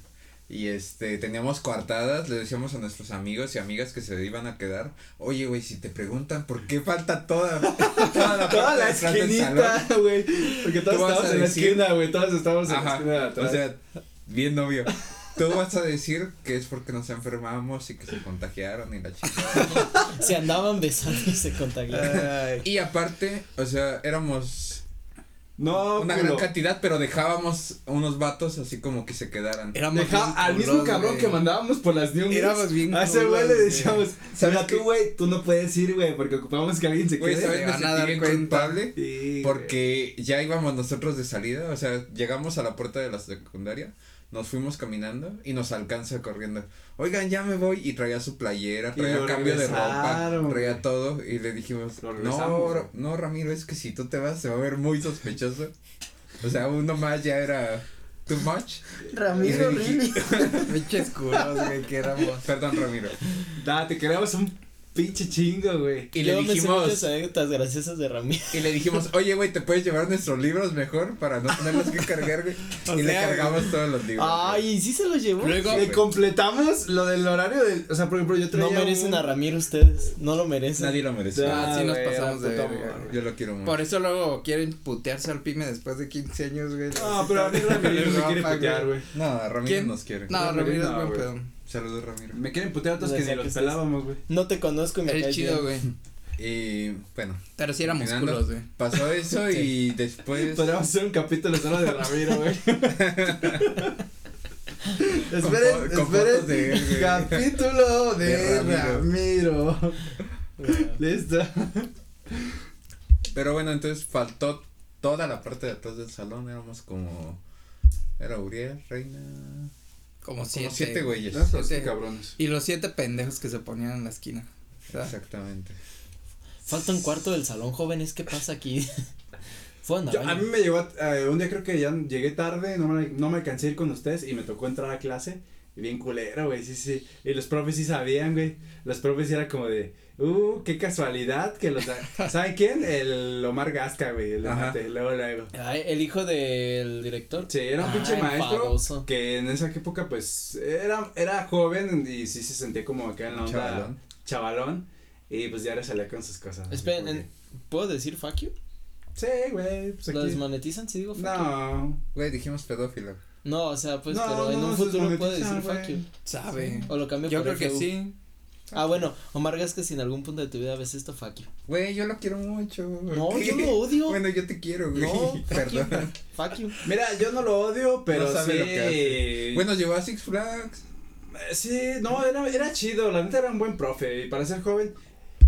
Y este, teníamos coartadas, le decíamos a nuestros amigos y amigas que se iban a quedar, oye, güey, si te preguntan por qué falta toda, *laughs* toda la, Toda la esquinita, salón?" güey. Porque todos estábamos en la esquina, güey. Todos estábamos en la esquina de atrás. o sea, bien novio. tú vas a decir que es porque nos enfermamos y que se contagiaron y la chica. *laughs* Se andaban besando y se contagiaron. Ay, Y aparte, o sea, éramos No, una culo. gran cantidad, pero dejábamos unos vatos así como que se quedaran. éramos Deja bien al mismo culos, cabrón güey. que mandábamos por las New Éramos bien A ese güey le güey. decíamos, ¿Sabes mira tú, güey, tú no puedes ir, güey, porque ocupamos que alguien se Güey, quede. ¿sabes? se Me van a dar culpable Sí, güey. porque ya íbamos nosotros de salida, o sea, llegamos a la puerta de la secundaria, nos fuimos caminando y nos alcanza corriendo. Oigan, ya me voy y traía su playera, traía cambio de ropa, traía todo y le dijimos, no, no, Ramiro, es que si tú te vas se va a ver muy sospechoso. O sea, uno más ya era too much. Ramiro, *laughs* Pinches culos, güey, que éramos. Perdón, Ramiro. Da, te queremos un pinche chingo, güey. Y Yo le dijimos, muchas anécdotas graciosas de Ramiro. *laughs* y le dijimos, oye, güey, ¿te puedes llevar nuestros libros mejor para no tenerlos que cargar, güey? *laughs* Y le cargamos todos los libros. güey. Ay, ¿sí se los llevó? Luego- Le completamos lo del horario del. O sea, por ejemplo, yo traía. No merecen un- a Ramiro ustedes, no lo merecen. Nadie lo merece. Ah, sí nos güey, pasamos de madre. güey. Yo lo quiero mucho. Por eso luego quieren putearse al pyme después de 15 años, güey. No, pero a mí Ramiro me *laughs* quiere Rafa, putear, güey. No, Ramiro ¿Quién? nos quiere. No, Ramiro, Ramiro es no, buen güey. pedo. Saludos, Ramiro. Me quieren putear otros que ni los pelábamos, güey. No te conozco y me Es caes chido, güey. Y bueno, Pero sí éramos Continuando. culos, güey. pasó eso *laughs* y después. Podríamos hacer un capítulo solo de Ramiro, güey. *laughs* Esperen, de él, esperen. Capítulo de, De Ramiro. Ramiro. Listo. Pero bueno, entonces faltó toda la parte de atrás del salón. Éramos como. Era Uriel, Reina. Como Como siete. siete güeyes. Esos Siete. cabrones. Y los siete pendejos que se ponían en la esquina. Exactamente. Falta un cuarto del salón, jóvenes, ¿qué pasa aquí? *laughs* Fue a Yo- a mí me llegó, eh, un día creo que ya llegué tarde, no me, no me alcancé a ir con ustedes y me tocó entrar a clase. Y bien culero, güey, sí, sí. Y los profes sí sabían, güey. Los profes sí era como de, uh, qué casualidad que los. da- *laughs* ¿Saben quién? El Omar Gasca, güey, el mate, luego, luego. Ay, el hijo del director. Sí, era un Ay, pinche maestro que en esa época, pues, era, era joven y sí se sentía como acá en la onda Chavalón. chavalón. Y pues ya le salía con sus cosas. Esperen, Porque- ¿puedo decir fuck you? Sí, güey, pues ¿Lo aquí. desmonetizan si digo fuck you? No. Güey, dijimos pedófilo. No, o sea, pues, No, pero en un futuro puedo decir desmonetizan, fuck you. Sabe. O lo cambio Yo por creo que sí. Ah, bueno, Omar Gasca, si en algún punto de tu vida ves esto, fuck you. Güey, yo lo quiero mucho. ¿por No, qué? yo lo *laughs* odio. Bueno, yo te quiero, güey. No. *laughs* Perdón. Fuck you. Mira, yo no lo odio, pero No sabe sí. lo que hace. Bueno, llevó a Six Flags. Eh, Sí, no, era, era chido, la neta era un buen profe, y para ser joven,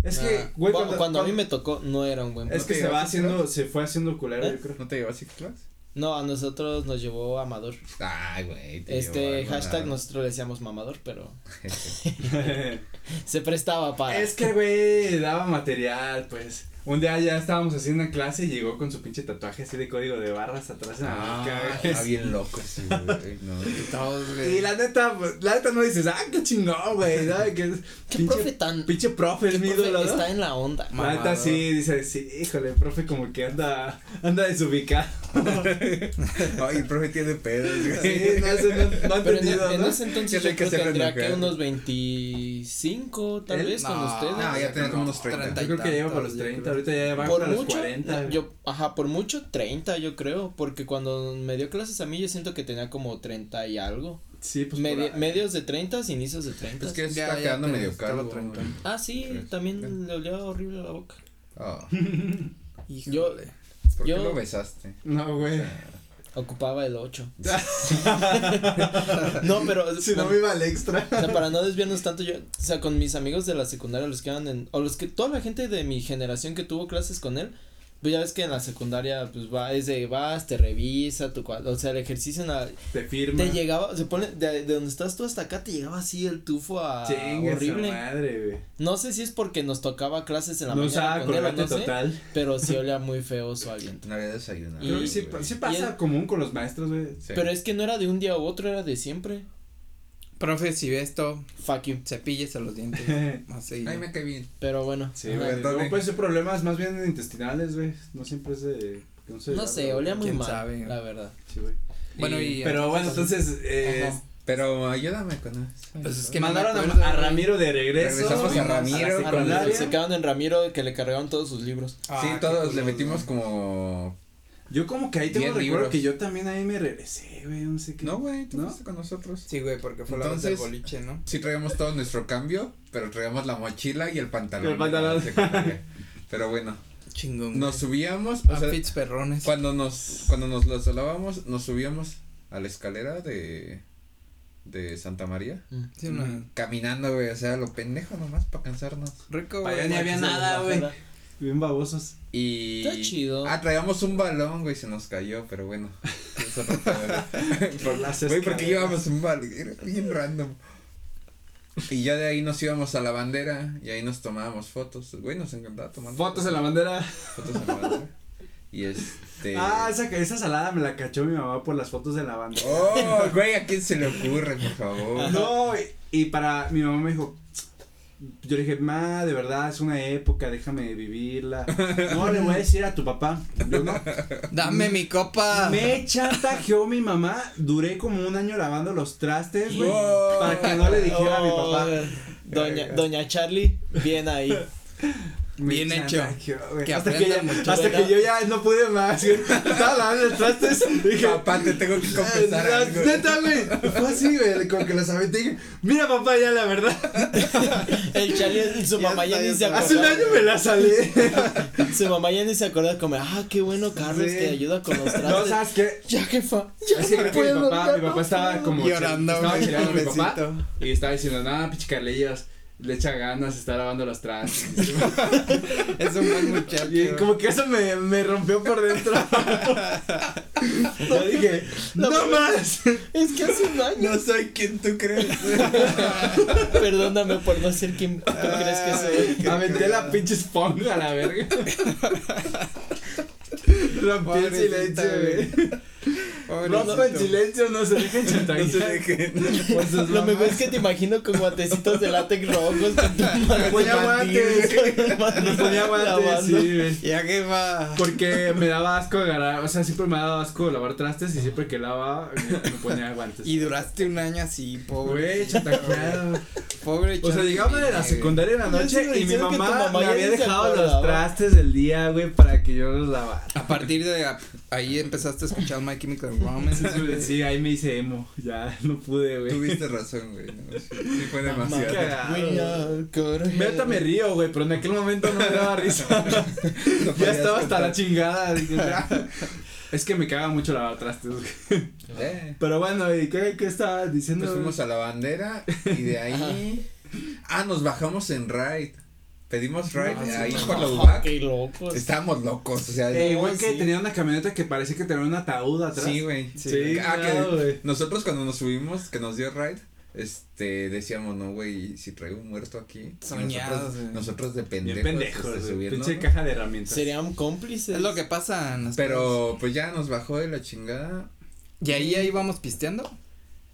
es que, Ah, güey, cu- cuando, cuando, a mí me tocó, no era un buen es ¿No que se va haciendo, se fue haciendo culero, ¿Eh? yo creo. ¿No te llevó a Six Flags? No, a nosotros nos llevó Amador. Ay, güey. te Este hashtag nosotros le decíamos mamador, pero *laughs* *laughs* se prestaba para. es que, güey, daba material, pues. Un día ya estábamos haciendo una clase y llegó con su pinche tatuaje así de código de barras atrás en la Ah, está bien loco ese, güey. No. Todos, güey. Y la neta, pues, la neta no dices, ah, qué chingón, güey, ¿no? Que ¿Qué pinche, profe tan. pinche profe es mi ídolo, ¿no? está en la onda? La neta sí, dice, sí, híjole, el profe como que anda, anda desubicado. *laughs* Ay, el profe tiene pedos, güey. Sí, no, no, no ha Pero en, entendido, en ¿no? ese entonces yo hay que creo que tendría que unos 25, tal vez, con ustedes. No, ya tenía como unos 30. Yo creo que lleva para los 30, ahorita ya va por los mucho, 40. yo, ajá, por mucho 30 yo creo, porque cuando me dio clases a mí yo siento que tenía como 30 y algo. Sí, pues Medi- por medios de 30, inicios de 30. Es que Ya, está ya quedando medio calvo. 30. güey. Ah, sí, Pues, también ya. le olía horrible la boca. Ah, *laughs* Híjole. ¿Por Yo- qué lo besaste? No, güey. Ocupaba el 8. *laughs* no, pero Si no me iba al extra. o sea, para no desviarnos tanto yo, o sea, con mis amigos de la secundaria, los que eran en, o los que, toda la gente de mi generación que tuvo clases con él, pues ya ves que en la secundaria, pues va, es de, vas, te revisa, tu, cua- o sea, el ejercicio en la, Te firma. te llegaba, se pone, de, de donde estás tú hasta acá, te llegaba así el tufo a, Chinga horrible. madre, güey. No sé si es porque nos tocaba clases en la No mañana usaba con él, no sé, total. pero sí olía muy feo su aliento. No había desayunado. Y- Creo que sí, sí y pasa él- común con los maestros, güey. Sí. Pero es que no era de un día a otro, era de siempre. Profe, si ve esto, Fuck you. cepíllese los dientes. *laughs* Más seguido. Ay, me cae bien. Pero bueno. Sí, güey. Puede ser problemas más bien intestinales, güey. No siempre es de. No, se No sé, olía muy ¿Quién mal, sabe? la verdad. Sí, güey. Bueno, y. Pero bueno, entonces. Eh, Ajá. Pero ayúdame con eso. Pues es que mandaron acuerdo, a, a. Ramiro de regreso. Regresamos a Ramiro con. Ramiro, se quedaron en Ramiro que le cargaron todos sus libros. Ah, sí, todos le metimos güey. como Yo como que ahí tengo recuerdo libros. que yo también ahí me regresé, güey, no sé qué. No, güey, tú ¿No? fuiste con nosotros. Sí, güey, porque fue la vez del Entonces- boliche, ¿no? Sí traíamos todo nuestro cambio, pero traíamos la mochila y el pantalón. El pantalón. Pero bueno, Chingón. nos subíamos, güey. o sea, Outfits perrones. cuando nos, cuando nos los lavábamos, nos subíamos a la escalera de, de Santa María. Sí, una. Caminando, güey, o sea, lo pendejo nomás para cansarnos. Rico, Para allá güey. ni había nada, güey. Bien babosos. Y. Está chido. Ah, traíamos un balón, güey, se nos cayó, pero bueno. Es otro pedo. Por las Güey, porque llevábamos un balón, era bien random. Y ya de ahí nos íbamos a la bandera y ahí nos tomábamos fotos. Güey, nos encantaba tomar Fotos en la bandera. fotos en la bandera. Y este. Ah, esa, esa salada me la cachó mi mamá por las fotos de la bandera. Oh, güey, ¿a quién se le ocurre, por favor? No, y, y para mi mamá me dijo, yo le dije, ma, de verdad es una época, déjame vivirla. *laughs* No, le voy a decir a tu papá. Yo no. Dame mi copa. Me chantajeó mi mamá, duré como un año lavando los trastes, güey, Oh. para que no le dijera a mi papá. Oh, Doña, doña Charlie, bien ahí. *laughs* Bien hecho. Que hasta que, ya, mucho. hasta que yo ya no pude más, güey. Estaba lavando los trastes, dije, Papá, te tengo que confesar "Eh, algo. Neta, güey, fue así, güey, como que los aventé dije, mira papá, ya la verdad, *laughs* El Charlie, su Ya mamá ya ni se está. hace un año me la salé. *laughs* Su mamá ya ni se acuerda como, ah, qué bueno Carlos Sí. que ayuda con los No, trastes. ¿sabes qué? ya jefa, ya Es que no que mi puedo, papá, mi papá no estaba puedo". como Llorando, estaba chillando mi papá y estaba diciendo, no, pinche Carlillos, le echa ganas, está lavando los trastes. *laughs* Es un buen muchacho. Y como que eso me, me rompió por dentro. *laughs* Yo dije, no, No, más. Es que hace un año. No soy quien tú crees. *laughs* Perdóname por no ser quien tú crees que soy. Qué Aventé la pinche esponja a la verga. Rompí el silencio, güey. Pobrecito. Rompa el silencio, no se dejen *laughs* No se chantajear. dejen. *laughs* Lo mejor es que te imagino con guantecitos de látex rojos mano ponía guantes. Me ponía guantes, sí, güey. Ya que va. Porque me daba asco agarrar, o sea, siempre me daba asco lavar trastes y siempre que lavaba me, me ponía guantes. *laughs* Y duraste un año así, pobre. Güey, chantajeado. Pobre O sea, llegaba de la secundaria en la noche y mi mamá, me había dejado los trastes del día, güey, para que yo los lavara. A partir de ahí empezaste a escuchar My Chemical Romance. Sí, ahí me hice emo, ya no pude, güey. Tuviste razón, güey. no, sí, sí fue demasiado. Neta me río, güey, pero en aquel momento no me daba risa. *laughs* No ya estaba hasta la chingada. Es que me caga mucho lavar trastes, güey. Eh. Pero bueno, ¿y qué, qué estaba diciendo? Nos fuimos a la bandera y de ahí. Ah, nos bajamos en ride. Pedimos ride Ah, sí. ahí por la Ah, UBAC. Qué locos. Estábamos locos, o sea. Eh, No, güey, que sí. tenía una camioneta que parecía que tenía un ataúd atrás. Sí, güey. Sí, Ah, claro, que nosotros cuando nos subimos, que nos dio ride, este, decíamos, no, güey, si traigo un muerto aquí. Soñados, Nosotros, nosotros de Bien pendejos, pendejos, este, subiendo. Pinche caja de herramientas. Serían cómplices. Es lo que pasa en las Pero pues ya nos bajó de la chingada. ¿Y ahí ahí íbamos pisteando?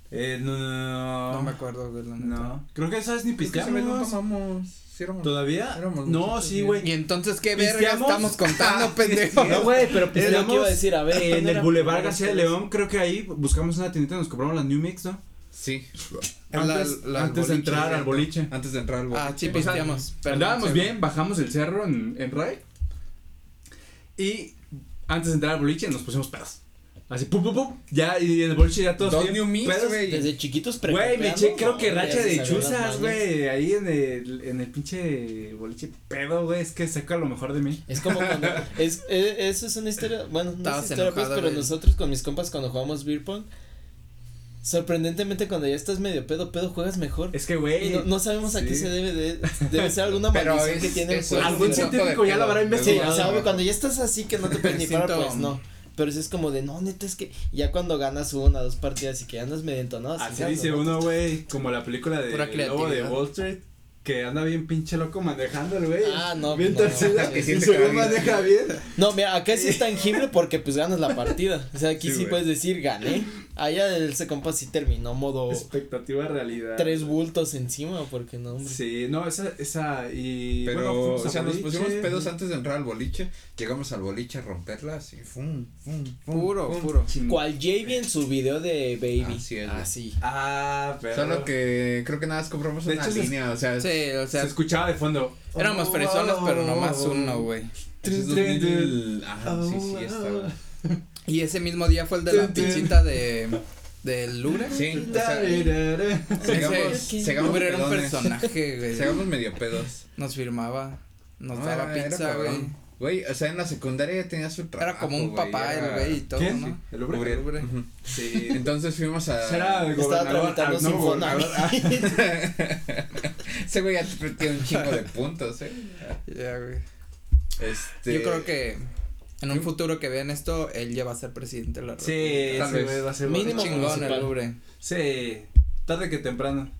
Eh, no, no, no. No me acuerdo, güey. No. Creo que esa vez ni Creo que esa vez no pisteamos. tomamos. Sí éramos- ¿Todavía? Éramos No, sí, güey. ¿Y entonces qué verga estamos contando, *laughs* Ah, pendejo? No, güey, pero Es lo que iba a decir, a ver. en ¿cuándo el? Boulevard García de León, creo que ahí buscamos una tiendita y nos compramos las New Mix, ¿no? Sí. La- Antes, la antes de entrar al boliche. Antes de entrar al boliche. Ah, sí, pisteamos. Andábamos sí, bien, bajamos el cerro en, en Ray. Y antes de entrar al boliche nos pusimos pedos. Así, pum, pum, pum. Ya, y en el boliche ya todos. Dos bien Mix, güey. Desde chiquitos Güey, me eché, creo que racha de chuzas, güey. Ahí en el, en el pinche boliche pedo, güey. Es que saca lo mejor de mí. Es como cuando, *laughs* es, eh, eso es una historia, bueno, no es historia pues, enojado, pero nosotros con mis compas cuando jugamos beer pong, sorprendentemente cuando ya estás medio pedo, pedo juegas mejor. Es que, güey. no, no sabemos a qué se debe de, debe ser alguna *laughs* maldición es- que tiene el juego. Algún científico ya lo habrá de Sí, investigado. o sea, cuando ya estás así que no te puedes *laughs* ni parar, pues no. Pero sí es como de, no, neta, es que ya cuando ganas una, dos partidas y que ya andas medio entonado. Así sí, dice ¿no? uno, güey. Como la película de Lobo de. Wall Street. Que anda bien pinche loco manejando el güey. Ah, no, Bien no, no, que sí, si sí. maneja bien. No, mira, acá sí es tangible porque pues ganas la partida. O sea, aquí Sí, sí, puedes decir gané. Allá ese compa sí terminó modo Expectativa realidad. tres bultos encima porque no, hombre. Sí, no, esa, esa, y. Pero, bueno, o sea, nos pusimos pedos antes de entrar al boliche. Llegamos al boliche a romperla así. Fum, fum, fum, Puro, fum. puro. Ching- Cual Javi en su video de Baby. Así es, güey. Así. Ah, pero. Solo que creo que nada más compramos De una hecho, se- línea, o sea, Sí, o Se escuchaba de fondo. éramos fresones, pero nomás uno, güey. ese es 2000, ah, sí, sí, estaba. Y ese mismo día fue el de la pizzita de del Louvre. Sí, o sea, segamos Louvre era un pedones. personaje, güey. Segamos medio pedos. Nos firmaba, nos No, daba era- pizza, güey. cabrón. Güey, o sea, en la secundaria ya tenía su trabajo. Era como un güey, papá era- el güey y todo, ¿Quién? ¿no? ¿El. Ujú. Sí. Entonces fuimos a. Será el Estaba gobernador. tramitando ah, no. *laughs* Ese güey ya te tiene un chingo de puntos, eh. Ya, güey. Este. Yo creo que en un futuro que vean esto, él ya va a ser presidente de la Sí, República. Tal ese vez. güey va a ser Mínimo chingón el. Louvre. Sí, tarde que temprano.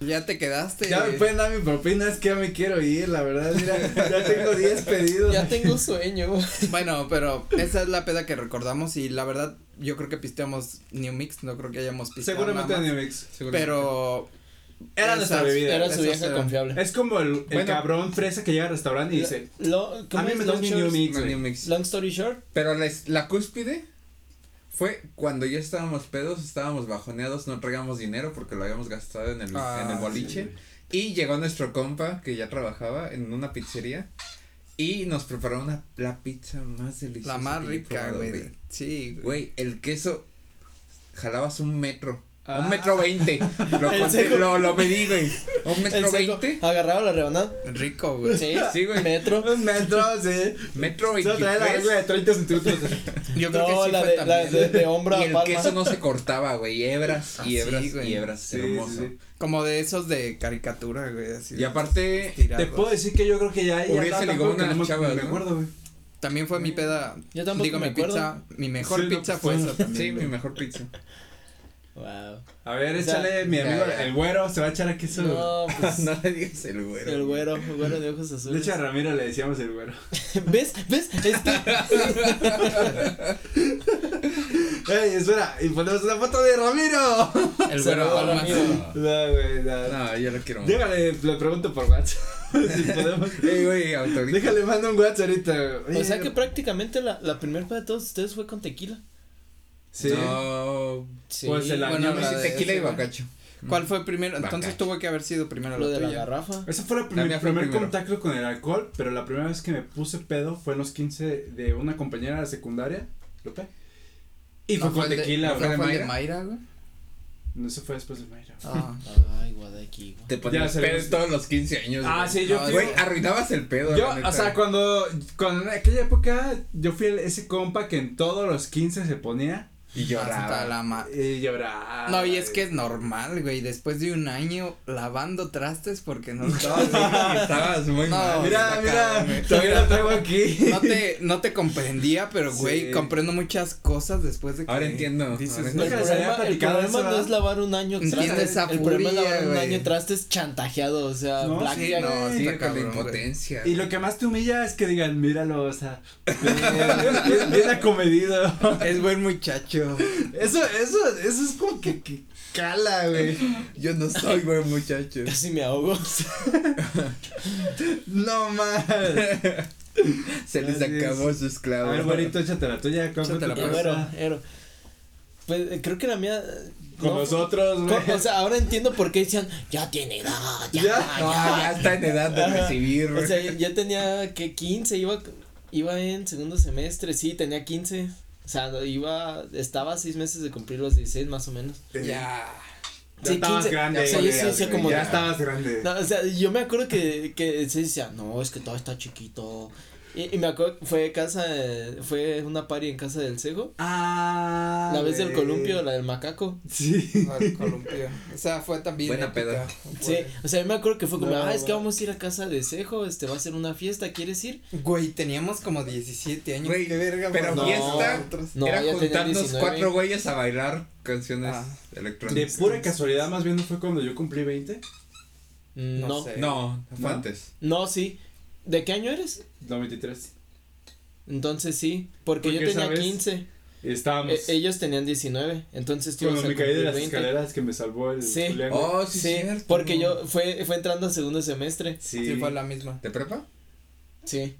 Ya te quedaste. Ya me pueden dar mi propina, es que ya me quiero ir, la verdad. Mira, *laughs* ya tengo 10 pedidos. Ya tengo sueño. *laughs* Bueno, pero esa es la peda que recordamos y la verdad yo creo que pisteamos New Mix, no creo que hayamos pisteado Seguramente nada en más. New Mix. Pero Era nuestra bebida. Era su vieja confiable. Es como el, el Bueno. cabrón fresa que llega al restaurante y dice, Lo, a ¿cómo mí me long, das mi New? Mix. New Mix. long story short? Pero la, la cúspide fue cuando ya estábamos pedos, estábamos bajoneados, no traíamos dinero porque lo habíamos gastado en el, Ah, en el boliche. Y llegó nuestro compa que ya trabajaba en una pizzería y nos preparó una, la pizza más deliciosa. la más rica, güey. Sí. Güey, el queso jalabas un metro. Ah. Un metro veinte. *laughs* Lo, lo, lo medí, güey. Un metro veinte. Agarraba la rebanada. Rico, güey. Sí, Sí, güey. Metro. Un metro, sí. Metro la veintitrés. regla de 30 centímetros. Yo creo No, que sí la fue de, la también. de, de hombro Y a el palma. queso no se cortaba, güey. Hebras Ah, y hebras sí, güey. y hebras. Sí, hermoso. sí. Como de esos de caricatura, güey, así. Y aparte. Te puedo decir que yo creo que ya, Hubiese ligado unas no me- acuerdo, güey. También fue mi peda. Yo tampoco Digo, me mi acuerdo. pizza, mi mejor Sí, no, pizza pues, fue esa también. sí, mi mejor pizza. Wow. A ver, O sea, échale, mi amigo, ya. el güero, se va a echar aquí su. No, pues. *laughs* no le digas el güero. El güero, el güero de ojos De azules. hecho, a Ramiro le decíamos el güero. *laughs* ¿Ves? ¿Ves? Es que *laughs* Ey, espera, y ponemos una foto de Ramiro. El güero Palmas. Ramiro. No, güey, no. No, yo lo quiero. Déjale, le pregunto por WhatsApp. si podemos. Ey, güey, autorita. Déjale, mando un WhatsApp ahorita. O sea que prácticamente la, la primera peda de todos ustedes fue con tequila. Sí. No, Sí. Pues el bueno, año. de tequila y ese, bacacho. ¿Cuál fue primero? Entonces Bacacho. tuvo que haber sido primero lo la de la garrafa. Ese fue el La primer, primer contacto con el alcohol, pero la primera vez que me puse pedo fue en los 15 de una compañera de la secundaria, Lupe. Y ¿No fue con el de- tequila, ¿no fue de Mayra? Güey? No, eso fue después de Mayra. Ah. Ay, Guadalquí. güey. Te ponías Ya pedo todos los 15 años. Ah, güey. sí, yo No. Güey, arruinabas el pedo. Yo, o sea, cuando, cuando en aquella época, yo fui el- ese compa que en todos los 15 se ponía Y lloraba. Hasta la ma- y lloraba. No, y es que es normal, güey. Después de un año lavando trastes porque no *laughs* Estabas, estabas muy No, mal. Mira, mira, güey. todavía lo traigo aquí. *laughs* no te, no te comprendía, pero güey, Sí. comprendo muchas cosas después de que. Ahora entiendo, Dices, ahora Nunca el problema, el problema no es lavar un año trastes. esa el problema es lavar un güey. año trastes chantajeado. O sea, No, black sí, no, Sí, está con la cabrón, impotencia. Y lo que más te humilla es que digan, míralo, o sea, *laughs* bien acomedido. Es buen muchacho. Eso, eso, eso es como que, que cala, güey. Yo no soy buen muchacho. Casi me ahogo. No más. Se les Así es. acabó su A esclavo. ver, échate la tuya. ¿Cómo fue Échate la cosa? Ero. Pues eh, creo que la mía. Con no, nosotros, güey. O sea, ahora entiendo por qué decían, ya tiene edad, ya, Ya. ya. No, ya está en edad de Ajá. recibir. O sea, ya tenía que 15, iba, iba en segundo semestre, sí, tenía 15. O sea, iba, estaba seis meses de cumplir los 16 más o menos. Ya. Ya Sí, estabas 15, grande. como- Ya estabas grande. No, o sea, yo me acuerdo que, que se decía, no, es que todo está chiquito. Y, y me acuerdo que fue casa, fue una party en casa del Cego. Ah. La vez del columpio, la del macaco. Sí. Al columpio. O sea, fue también. Buena épica, peda. Sí, o sea, yo me acuerdo que fue como, No, ah, es que va. vamos a ir a casa de Cejo, este, va a ser una fiesta, ¿quieres ir? Güey, teníamos como 17 años. Güey, qué verga. pero fiesta. No, era juntarnos 19. cuatro güeyes a bailar canciones Ah. De electrónicas. pura casualidad, más bien no fue cuando yo cumplí 20. Mm, No No, sé. No, fue ¿No? antes. no, sí. ¿De qué año eres? No, 23. Entonces sí, porque yo Porque, tenía ¿sabes? 15, Y estábamos. e- ellos tenían 19, entonces tú cuando me caí de las 20. escaleras que me salvó el Sí. Oh, sí, Sí, cierto. porque yo, fue, fue entrando a segundo semestre, Sí. Sí, fue la misma. ¿De prepa? sí.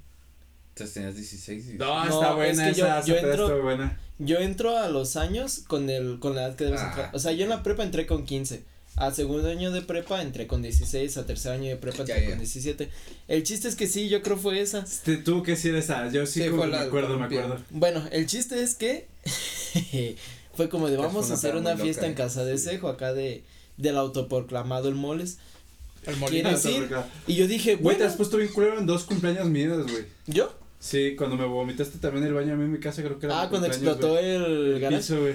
Entonces tenías 16 y... No, No, está buena es que yo- esa, yo peda entro- buena. Yo entro a los años con el, con la edad que debes Ah. entrar, o sea, yo en la prepa entré con 15, a segundo año de prepa, entré con 16, a tercer año de prepa, Ya, entré ya. con 17. El chiste es que sí, yo creo fue esa. Este, Tú que sí eres esa, yo sí, Sí, como me acuerdo, me acuerdo. Bueno, el chiste es que *laughs* fue como de Que vamos a hacer una fiesta loca, en ¿eh? casa de Sí. Cejo, acá de del autoproclamado el Moles. El molino. ¿Quieres ir? Y yo dije, Güey, te bueno, has puesto bien culero en dos cumpleaños míos, güey. ¿yo? Sí, cuando me vomitaste también el baño a mí en mi casa, creo que era Ah, cuando explotó güey. el garage. Piso, güey.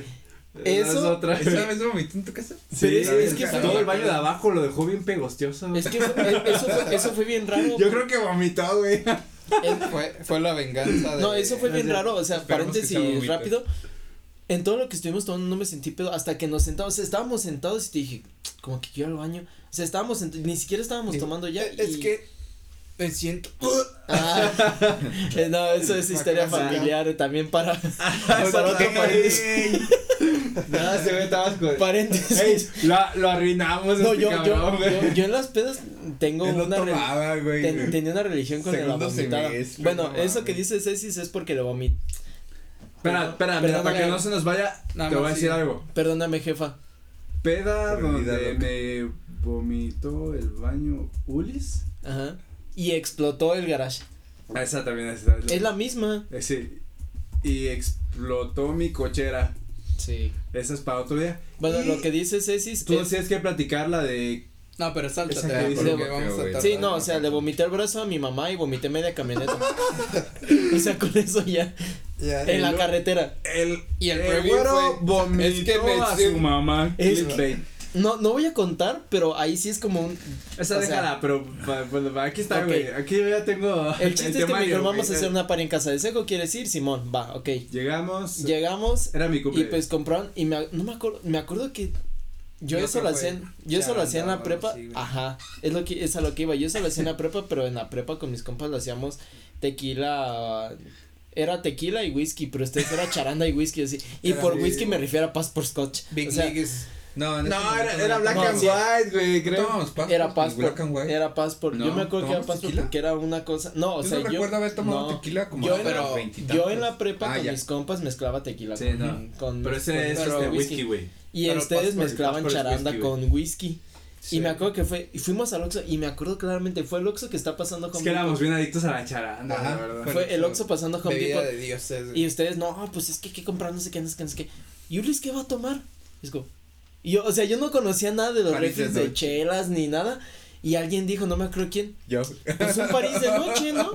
Eso- Es otra. ¿Esa vez vomité en tu casa? Pero es- es que fue- todo el baño de abajo lo dejó bien pegostioso. Es que fue- eh, eso, fue, eso fue bien raro. Yo creo que vomitó, güey. Eh, Fue, fue la venganza de. No, eso fue bien raro, o sea, paréntesis rápido. En todo lo que estuvimos tomando no me sentí pedo hasta que nos sentamos, o sea, estábamos sentados y te dije, como que quiero al baño. O sea, estábamos sentados, ni siquiera estábamos tomando ya. Es y- que me siento. Ah, *laughs* eh, no, eso es historia familiar eh, también para, para otro paréntesis. Nada, se ve tabasco. *laughs* paréntesis. Ey, lo, lo arruinamos No, este yo, yo, cabrón, güey. yo, yo en las pedas tengo Él no una, tomaba, güey. ten- tenía una religión con la Segundo vomitada. semestre, Bueno, no eso que dice Cecis es porque le vomité. Espera, espera, mira, para que no se nos vaya, Nada te voy a decir sigue. algo. Perdóname, jefa. Peda donde me vomitó el baño Ulis. Ajá. Y explotó el garage. Ah, Esa también es. esa Es la misma. Eh, sí. Y explotó mi cochera. Sí. Esa es para otro día. Bueno, Y lo que dice Cecis Tú es- tienes que platicar la de. No, pero sáltate. Porque vamos a. Sí, no, o sea, le vomité el brazo a mi mamá y vomité media camioneta. *laughs* o sea, con eso ya. Ya. En la lo- carretera. El, Y el el preview güero fue- vomitó es que me a su mamá. Es. No, no voy a contar, pero ahí sí es como un. Esa déjala, pero pues, aquí está, güey. Aquí yo ya tengo. El chiste es que me dijeron, vamos a hacer una party en casa de seco, ¿quieres ir? Simón, va, ok. Llegamos. Llegamos Era mi y cumpleaños. pues compraron, y me, no me acuerdo, me acuerdo que yo Yo eso lo hacía, en- yo eso lo hacía en la prepa, ajá, es lo que, es a lo que iba, yo eso lo hacía en la prepa, *laughs* pero en la prepa con mis compas lo hacíamos tequila, era tequila y whisky, pero ustedes era charanda y whisky, así, y Era por whisky me refiero a Passport Scotch, Big o sea. No, en No, momento era, era Black No, and sí. White, güey, creo. Tomábamos Passport, era el Passport, Black and White. era Passport, yo No, me acuerdo que era ¿tomamos Passport tequila? porque era una cosa, no, o Yo sea, no yo, recuerdo haber tomado no, tequila como yo veintitantos. yo en la prepa Ah, con ya. mis compas mezclaba tequila Sí, con, no. con- Pero ese con- es pero este whisky. güey. Y Pero ustedes Passport- mezclaban es charanda whisky, con whisky. Sí. Y me acuerdo que fue, y fuimos al Oxxo y me acuerdo claramente, fue el Oxxo que está pasando Es Home que éramos bien adictos a la charanda, Ajá. la verdad. Fue el Oxxo pasando Home Bebida Depot. de dioses. güey. Y ustedes, no, pues es que hay que comprar no sé qué, no sé qué, no sé qué. ¿Y Ulis qué va a tomar? Y es como, y yo, o sea, yo no conocía nada de los refres de chelas ni nada. Y alguien dijo, no me acuerdo quién, Yo. pues un París de noche, ¿no?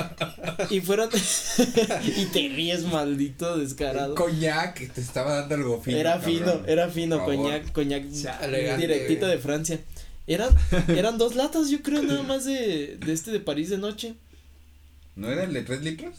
*laughs* y fueron, *laughs* y te ríes, maldito descarado. Coñac, te estaba dando algo fino. era cabrón. fino, era fino, coñac, coñac Elegante, directito de Francia. Eran, eran dos latas, yo creo, nada más de, de este de París de noche. ¿No era el de 3 litros?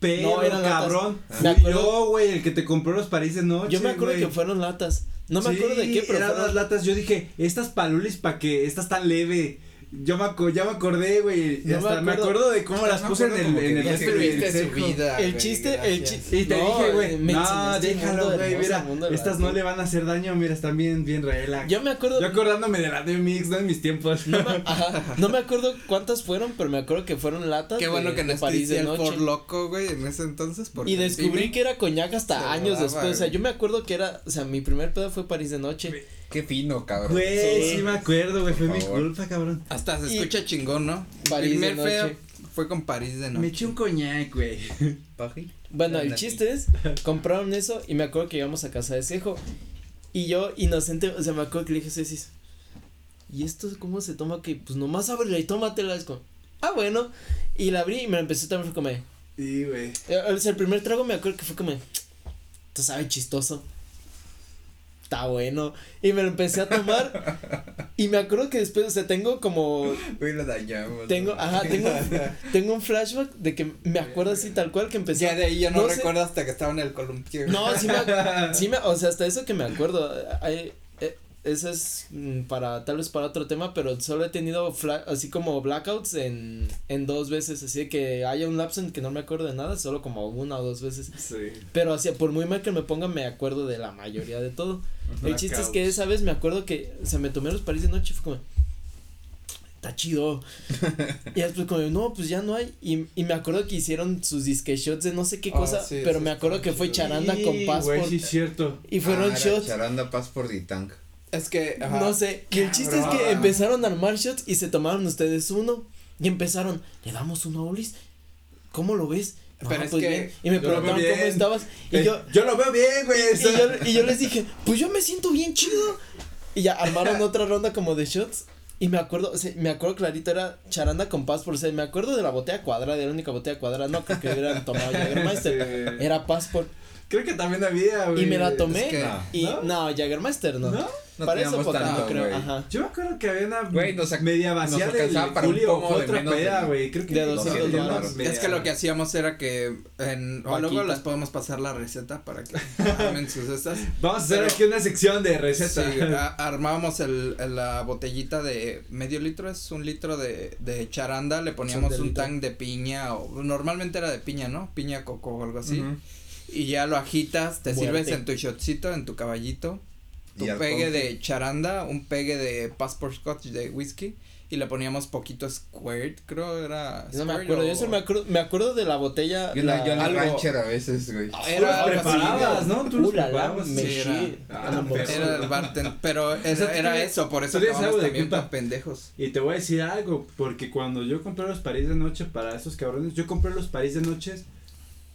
Pero, No, eran cabrón. Fui yo, güey, el que te compró los París de noche. Yo me acuerdo que fueron latas. No me Sí, acuerdo de qué, pero eran fueron las latas. Yo dije, estas palulis para que estas tan leve. Yo me, aco- ya me acordé, güey. No me hasta me, acuerdo. acuerdo de cómo las puse en el, en el ya este vida. El chiste, el chiste. Y te No, dije, güey, me no, el déjalo, güey, mira, el mundo estas no le van a hacer daño, mira, están bien, bien relax. Yo me acuerdo. Yo acordándome de la de Mix, no en mis tiempos. no, me, *laughs* ajá, no me acuerdo cuántas fueron, pero me acuerdo que fueron latas. Qué bueno de- que no de París de existía el noche. por loco, güey, en ese entonces. porque Y descubrí que era coñac hasta años después. O sea, yo me acuerdo que era. O sea, mi primer pedo fue París de noche. Qué fino, cabrón. Güey, Sí. sí me acuerdo, güey, fue mi culpa, cabrón. Hasta se Y- escucha chingón, ¿no? París El de primer feo noche. fue con París de noche. Me eché un coñac, güey. *laughs* Paji. Bueno, el chiste es, compraron eso y me acuerdo que íbamos a casa de Cejo. Y yo, inocente, o sea, me acuerdo que le dije a Cecis, ¿y esto cómo se toma? Que pues nomás ábrela y tómatela. Es como, ah, bueno. Y la abrí y me la empecé a tomar, fue como, eh, Sí, güey. o sea, el primer trago me acuerdo que fue como, esto sabe chistoso. Está bueno. Y me lo empecé a tomar. y me acuerdo que después, o sea, tengo como Güey, lo dañamos. tengo, ¿no? ajá, tengo, *laughs* tengo un flashback de que me acuerdo así tal cual que empecé. Ya de ahí yo no, no sé- recuerdo hasta que estaba en el columpio. No, sí me, *laughs* sí me, o sea, hasta eso que me acuerdo, hay, eso es mm, para, tal vez para otro tema, pero solo he tenido fla- así como blackouts en, en dos veces, así de que haya un lapso en que no me acuerdo de nada, solo como una o dos veces, Sí. pero así, por muy mal que me ponga, me acuerdo de la mayoría de todo. El chiste es que esa vez me acuerdo que, o sea, me tomé los París de noche y fue como, está chido. *laughs* y después como, no, pues ya no hay. Y, y me acuerdo que hicieron sus disque shots de no sé qué Ah, cosa, sí, pero me acuerdo que fue charanda con passport. Güey, sí, es cierto. Y fueron Ah, shots. Charanda Passport y Tank. Es que, ajá. No sé, y el chiste es que empezaron a armar shots y se tomaron ustedes uno y empezaron, le damos uno a Ulis, ¿cómo lo ves? No, Pero es pues que bien. Y me preguntaron cómo estabas y Eh, yo, yo lo veo bien, güey. y yo, y yo les dije, pues yo me siento bien chido. Y ya armaron *laughs* otra ronda como de shots. Y me acuerdo, o sea, me acuerdo clarito, era charanda con Passport. O sea, me acuerdo de la botella cuadrada, de la única botella cuadrada. No creo que hubieran tomado Jägermeister. *laughs* Sí. Era Passport. Creo que también había, güey. Y me la tomé. Es que- y ¿No? no, Jägermeister no. ¿No? No Para eso tanto, no creo. Ajá. Yo me acuerdo que había una Güey, nos media nos vacía de alcanzaba para un Julio de otra peda, güey. Creo que de 200 media- varos. media- Es que lo que hacíamos era que en, o luego les podemos pasar la receta para que *laughs* armen sus estas. Vamos a hacer Pero- aquí una sección de recetas. Sí, *laughs* armábamos el, el- la botellita de medio litro, es un litro de, de charanda, le poníamos un litro. tank de piña, o normalmente era de piña, ¿no? Piña coco o algo así. Ujú. Y ya lo agitas, te Muerte. sirves en tu shotcito, en tu caballito, tu alcohol. pegue de charanda, un pegue de passport scotch de whisky. Y le poníamos poquito squirt, creo era. No me acuerdo, o- yo solo me acuerdo, me acuerdo de la botella. Yo la, la- yo la algo- rancher a veces, güey. Era así, preparabas, güey. ¿no? Tú Uh, la, la, Sí, era-. Ah, Ah, Era el bartender, pero sea, *laughs* era, era eso, por eso de también tan pendejos. Y te voy a decir algo, porque cuando yo compré los París de noche para esos cabrones, yo compré los París de noches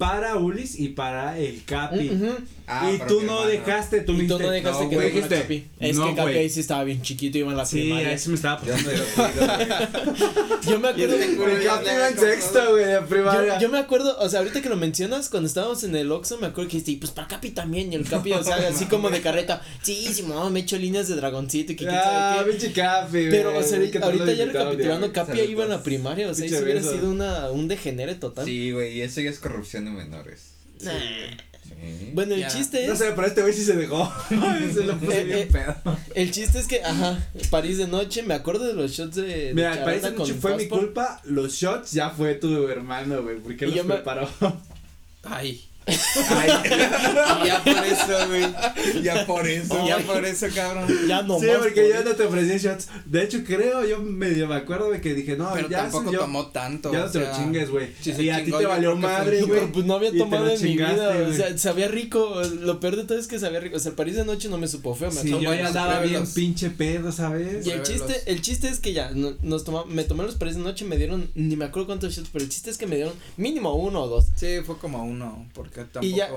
para Ulis y para el Capi. Ujú. Ah, y tú no hermano. dejaste, tú Y tú no dejaste no, que dijiste, Capi. Es no, que Capi ahí sí estaba bien chiquito, iba en la Sí, primaria. ahí sí me estaba pasando. *laughs* Yo me acuerdo. El Capi iba en sexto, güey, de primaria. Yo, yo me acuerdo, o sea, ahorita que lo mencionas, cuando estábamos en el Oxxo, me acuerdo que dijiste, y pues para Capi también, y el Capi, o sea, así como de carreta, sí, sí, mamá, me echo líneas de dragoncito y que Ah, pinche Capi, güey. Pero, o sea, ahorita, ya recapitulando. Capi iba en la primaria, o sea, eso hubiera sido una, un degenere total. Sí, güey, y eso ya es corrupción de menores. Sí. Bueno, el Ya. chiste No es, sé, pero este güey sí se dejó. *laughs* se lo puse Eh, bien eh, pedo. el chiste es que, ajá, París de noche, me acuerdo de los shots de, de Mira, parece con que fue mi culpa. Los shots ya fue tu hermano, güey. Porque Y los me- preparó. Ay. Ay, *laughs* ya por eso, güey. ya por eso. Ya por eso, cabrón. Ya no sí, porque yo no te ofrecí shots. De hecho, creo, yo medio me acuerdo de que dije, no, Pero ya tampoco yo, tomó tanto. Ya o no te lo chingues, güey. si y a ti te valió madre, güey. Pero pues no había tomado en mi vida, o güey. sea, sabía rico, lo peor de todo es que sabía rico, o sea, el París de noche no me supo feo, me Sí, yo ya andaba bien pinche pedo, ¿sabes? Y el chiste, el chiste es que ya, no- nos toma, me tomé los París de noche, me dieron, ni me acuerdo cuántos shots, pero el chiste es que me dieron mínimo uno o dos. Sí, fue como uno, porque tampoco. Y ya-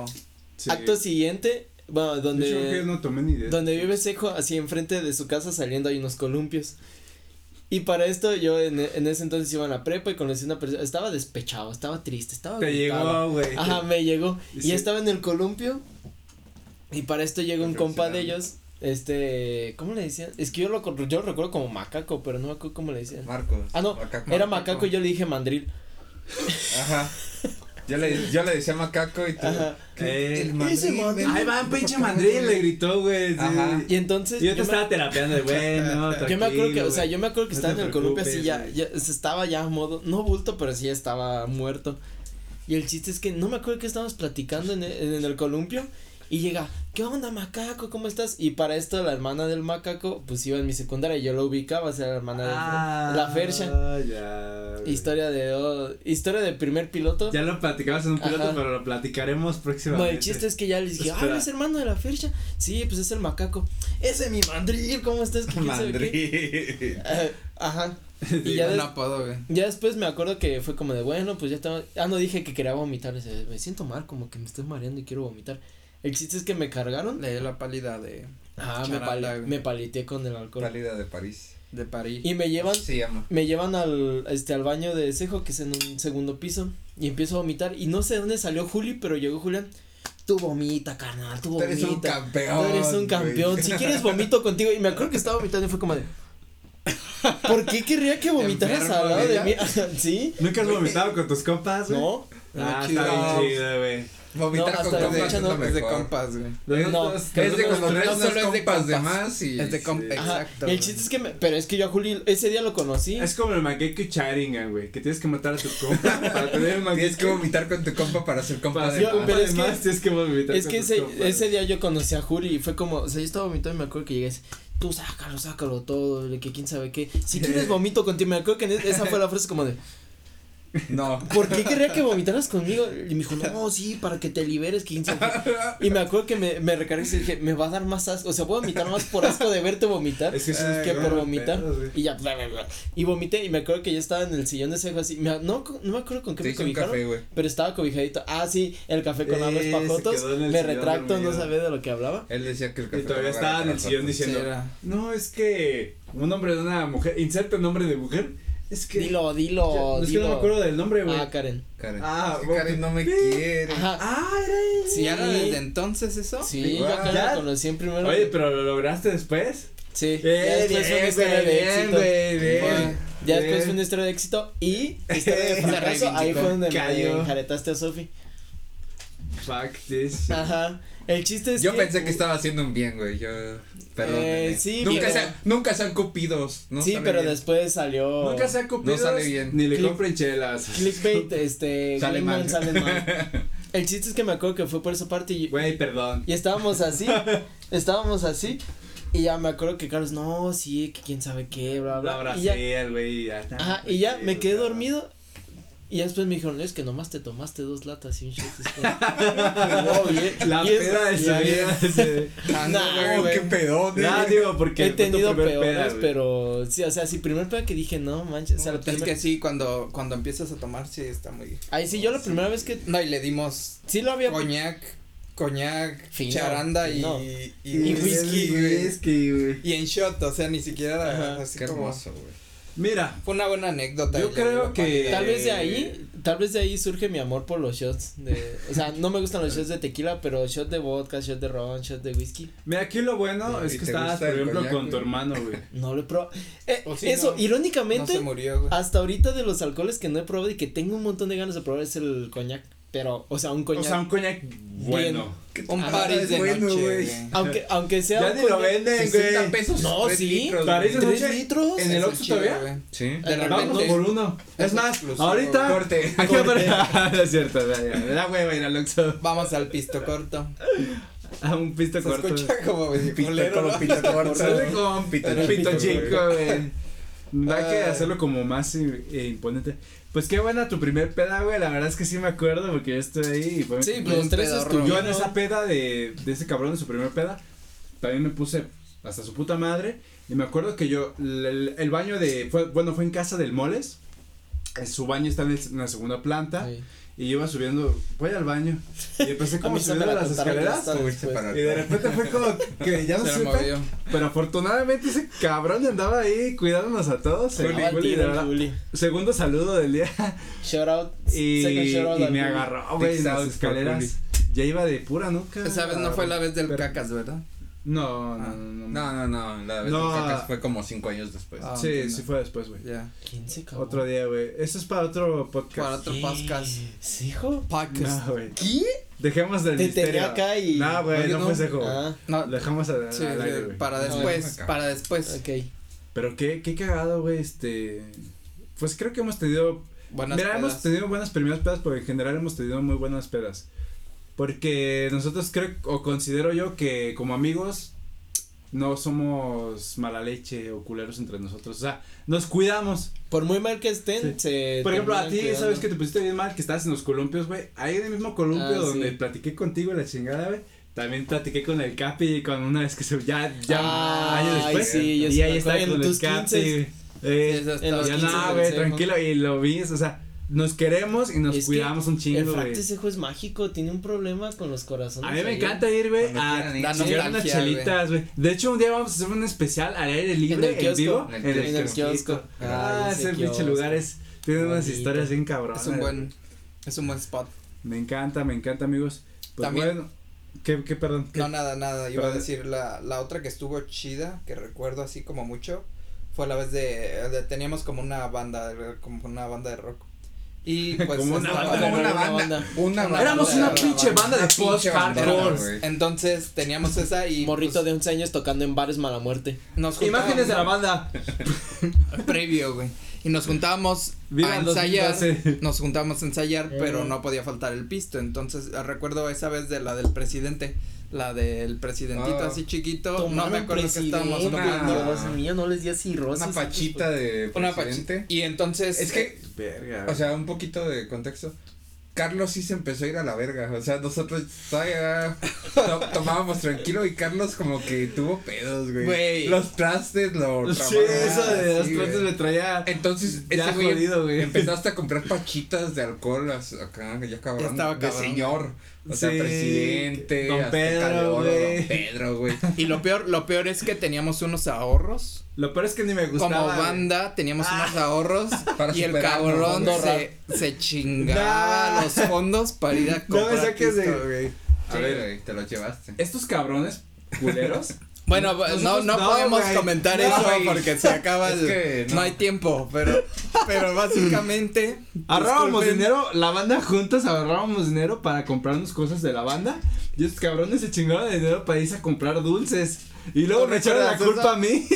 Sí. Acto siguiente, bueno, creo que donde, no tomé ni idea. donde vive Sejo, así enfrente de su casa saliendo hay unos columpios. Y para esto yo en, en ese entonces iba a la prepa y conocí a una persona, estaba despechado, estaba triste, estaba Te llegó, güey. Ajá, me llegó. Y Sí. estaba en el columpio. Y para esto llega un compa de ellos. Este, ¿cómo le decían? Es que yo lo, yo lo recuerdo como macaco, pero no me acuerdo cómo le decían. Marcos. Ah, no, Macaco. Era macaco y yo le dije mandril. Ajá. *laughs* Yo le, yo le decía macaco y tú. Eh, ese mandril, Ahí va, pinche mandril, güey. le gritó, güey. Ajá. Y entonces. Y yo te me- estaba terapeando de, bueno, *laughs* yo me acuerdo que, o sea, yo me acuerdo que No estaba en el columpio así ya, ya, se estaba ya a modo, no bulto, pero sí ya estaba muerto. Y el chiste es que no me acuerdo que estábamos platicando en el, en el columpio y llega, ¿qué onda macaco? ¿Cómo estás? Y para esto la hermana del macaco, pues iba en mi secundaria y yo lo ubicaba, o sea, la hermana de Ah, la Fercha. ya. Historia de, oh, historia de primer piloto. Ya lo platicamos en un piloto, Ajá. pero lo platicaremos No, próximamente. el chiste es que ya les dije, ah, es hermano de la Fercha. Sí, pues es el macaco. Ese es mi mandril, ¿cómo estás? ¿Qué, sabe qué? Mandril. Eh, ajá. *laughs* Y ya, des- apodo, güey. ya después me acuerdo que fue como de, bueno, pues ya estaba, ah, no dije que quería vomitar, me siento mal, como que me estoy mareando y quiero vomitar. El chiste es que me cargaron. Le dio la pálida de, Ah, me, pali- güey. me paliteé con el alcohol. Pálida de París. de París. Y me llevan, Se llama. me llevan al, este, al baño de cejo, que es en un segundo piso, y empiezo a vomitar, y no sé de dónde salió Juli, pero llegó Julián, tú vomita, carnal, tú Tú vomita. eres un campeón. Tú eres un güey. campeón. Si quieres vomito contigo. Y me acuerdo que estaba vomitando y fue como de. ¿Por qué querría que vomitaras al lado de mí? *laughs* ¿Sí? ¿Nunca has vomitado con tus compas, güey? No. Ah, chido. está bien chido, güey. Vomitar No, con la fecha no, Es de compas, güey. Nosotros- No, Es de cuando no solo es de compas de más y. Es de compas. Ajá. Exacto. Y el chiste es que me. Pero es que yo a Juli ese día lo conocí. Es como el Mangekyou Sharingan, güey, que tienes que matar a tu compa *laughs* para tener un Tienes que vomitar con tu compa para ser compa Para de Yo- más. compa pero es que- más, tienes que vomitar Es con que ese, compas. ese día yo conocí a Juli y fue como, o sea, yo estaba vomitando y me acuerdo que llegué así, tú sácalo, sácalo todo, de que quién sabe qué. Si quieres *laughs* vomito contigo, me acuerdo que esa fue la frase como de, No. *laughs* ¿por qué querría que vomitaras conmigo? Y me dijo, no, sí, para que te liberes, que quién sabe qué". Y me acuerdo que me, me recargué y dije, me va a dar más asco, o sea, voy a vomitar más por asco de verte vomitar. Es que es que por vomitar y ya bla, bla, bla. y vomité y me acuerdo que yo estaba en el sillón de cejo así me- no no me acuerdo con qué Te me cobijaron café, güey. pero estaba cobijadito ah sí el café con Eh, en el me retracto no sabía de lo que hablaba Él decía que el Y café todavía era estaba en el sillón diciendo, Sí, no, es que un nombre de una mujer, inserta el nombre de mujer, es que. dilo Ya, dilo es que no dilo me acuerdo del nombre, güey. ah Karen Karen. Ah, Es que bueno, Karen no me sí. quiere. ajá Ah, era ella. ¿Sí era Sí. desde entonces eso? sí yo Guau. a Karen ¿Ya? la conocí en primero Oye, pero lo lograste después. sí ya Eh, después fue una bien, historia güey, de bien, éxito güey, bien. Fue- ya después Bien. fue una historia de éxito y historia de *laughs* fracaso ahí fue donde me enjaretaste a Sofi Fuck this. ajá el chiste es Yo que pensé que estaba haciendo un bien, güey. Yo. Perdón. Eh, sí, nunca, pero- sean, nunca sean cupidos. No sí pero bien. después salió Nunca se ha copiado. No sale bien. Ni le Click- compren chelas. clickbait *laughs* este Sale mal. sale mal *laughs* el chiste es que me acuerdo que fue por esa parte y, Güey, perdón. y estábamos así *laughs* estábamos así y ya me acuerdo que Carlos no sí que quién sabe qué bla La bla abracé y ya güey. ya, ajá y ya me quedé dormido y después me dijeron es que nomás te tomaste dos latas y un shot *laughs* es como, "No, bien". La Y peda de y su vida. *laughs* güey. qué pedón. Nah, eh. digo, porque he tenido peores pero sí o sea sí primer peda que dije no manches o sea la Es que sí, cuando, cuando empiezas a tomar, sí está muy. ahí sí yo la primera vez que No, y le dimos sí lo había coñac, coñac, Fino, charanda y, fino. y, Y whisky, güey. whisky, güey. Y en shot, o sea, ni siquiera Ajá. así Qué como. hermoso, güey. Mira, Fue una buena anécdota. Yo creo que- Tal vez de ahí, tal vez de ahí surge mi amor por los shots de, o sea, no me gustan los shots de tequila, pero shot de vodka, shot de ron, shot de whisky, mira, aquí lo bueno ¿Y es que estabas, por ejemplo, coñac, con tu hermano, güey. *laughs* no lo he probado. Eh, O sí, eso, no- irónicamente, No se murió, güey. hasta ahorita de los alcoholes que no he probado y que tengo un montón de ganas de probar es el coñac, pero, o sea, un O coñac, sea, un coñac bueno. Un Ah, París es de bueno, noche, güey. güey. aunque, aunque sea Ya un ni lo venden, 60 güey. pesos. No, tres sí. litros, París de güey. ¿Tres noche. litros? ¿En el Oxxo todavía? güey. Sí. De repente- por uno. Es más, ahorita. Corte. *laughs* Aquí. No *laughs* es cierto, me da hueva ir al Oxxo. Vamos al pisto corto. A un pisto Se corto. escucha como Pito, culero, como ¿no? pito corto. Sale como un pito, Pito pito chico, güey. Hay que hacerlo como más eh, imponente. Pues qué buena tu primer peda, güey. La verdad es que sí me acuerdo porque yo estuve ahí y fue. Sí, yo pues, Los tres estuvieron- en esa peda de, de ese cabrón de su primer peda, también me puse hasta su puta madre. Y me acuerdo que yo, el, el baño de, fue, bueno, fue en casa del Moles. Su baño está en, el- en la segunda planta. Sí. Y yo iba subiendo, voy al baño. Y empecé *laughs* como subiendo la las escaleras. Y de repente fue como que ya no *laughs* Se supe. movió. Pero afortunadamente ese cabrón andaba ahí cuidándonos a todos. Juli, Juli. Juli. Segundo saludo del día. Shout out, *laughs* Y, second shout out y me agarró, güey, en las escaleras. Ya iba de pura nuca. Esa vez no fue la vez del Pero- cacas, ¿verdad? No, no, Ah. no, no. No, no, no. La vez No. de cacas fue como cinco años después. Ah. Sí, entiendo. sí fue después, güey. Ya. ¿Quién se cagó? Otro día, güey. Eso es para otro podcast. Para otro podcast. ¿Sí, hijo? Podcast. No, güey. ¿Qué? Dejemos del Te misterio. tenía acá y- No, güey, no, no. fue ese juego. Ah, No, Lo dejamos al, sí, al aire, güey. para después, no, para después. ok. Pero qué, qué cagado, güey, este. Pues creo que hemos tenido. Buenas Mira, hemos pedas. tenido buenas primeras pedas, pero en general hemos tenido muy buenas pedas. Porque nosotros creo, o considero yo que como amigos, no somos mala leche o culeros entre nosotros. O sea, nos cuidamos. Por muy mal que estén, se. Por ejemplo, a ti, cuidando. ¿sabes que te pusiste bien mal? Que estabas en los columpios, güey. Ahí en el mismo columpio Ah, donde sí. platiqué contigo la chingada, güey. También platiqué con el Capi y con una vez que se. Ya, ya, Ay, años después. sí, yo y ahí estaba con el Capi. 15s. Eh, Sí, eso en los ya 15 no, güey, tranquilo. Y lo vi, o sea, nos queremos y nos Es cuidamos un El chingo, güey. de cejo es mágico, tiene un problema con los corazones. A mí me encanta ir, güey, a chingar unas chelitas, güey. De hecho, un día vamos a hacer un especial al aire libre, el en, vivo. En En el el, kiosco. Ah, Ay, ese ese pinche lugar es, tiene unas historias bien cabronas. Es un buen, es un buen spot. Me encanta, me encanta, amigos. Pues También- bueno, ¿qué, qué, perdón? ¿Qué? No, nada, nada. Iba a decir, la, la otra que estuvo chida, que recuerdo así como mucho, fue la vez de, de- teníamos como una banda, como una banda de rock. Y pues Como una banda, Como una Una banda. Una Éramos una pinche banda, de bandera, güey. Entonces teníamos esa y Morrito pues, de 11 años tocando en bares mala muerte. nos Imágenes de la banda. *laughs* previo, güey. Y nos juntábamos Viva a ensayar. 2012. Nos juntábamos a ensayar, Eh. pero no podía faltar el pisto. Entonces eh, recuerdo esa vez de la del presidente. La del presidentito Ah. así chiquito. no me acuerdo que estábamos una- tomando. Dios mío, no les di cirrosis. Una pachita de Una presidente. pachita. Y entonces. Es que, Verga. o sea, un poquito de contexto. Carlos sí se empezó a ir a la verga. O sea, nosotros todavía to- *laughs* tomábamos tranquilo y Carlos como que tuvo pedos, güey. Güey. Los trastes lo sí, eso de los sí, güey. me traía. Entonces, Ya ese jodido, güey. empezaste a comprar pachitas de alcohol acá, ya cabrón. Ya estaba de cabrón. señor. O sea, Sí, presidente, Don Pedro, güey. Don Pedro, güey. Y lo peor, lo peor es que teníamos unos ahorros. Lo peor es que ni me gustaba. Como banda teníamos Ah. unos ahorros Para y el cabrón se, se chingaba Nah. los fondos para ir a *laughs* No me comprar saques de-. A Sí, ver. güey, te los llevaste. Estos cabrones culeros. Bueno, no, no, no, podemos comentar No, eso porque se acaba Es el, que no. no. hay tiempo, pero pero básicamente *laughs* Ahorrábamos disculpen, dinero, la banda juntas ahorrábamos dinero para comprarnos cosas de la banda. Y estos cabrones se chingaron de dinero para irse a comprar dulces. Y luego ¿Tú me echaron la culpa eso? a mí.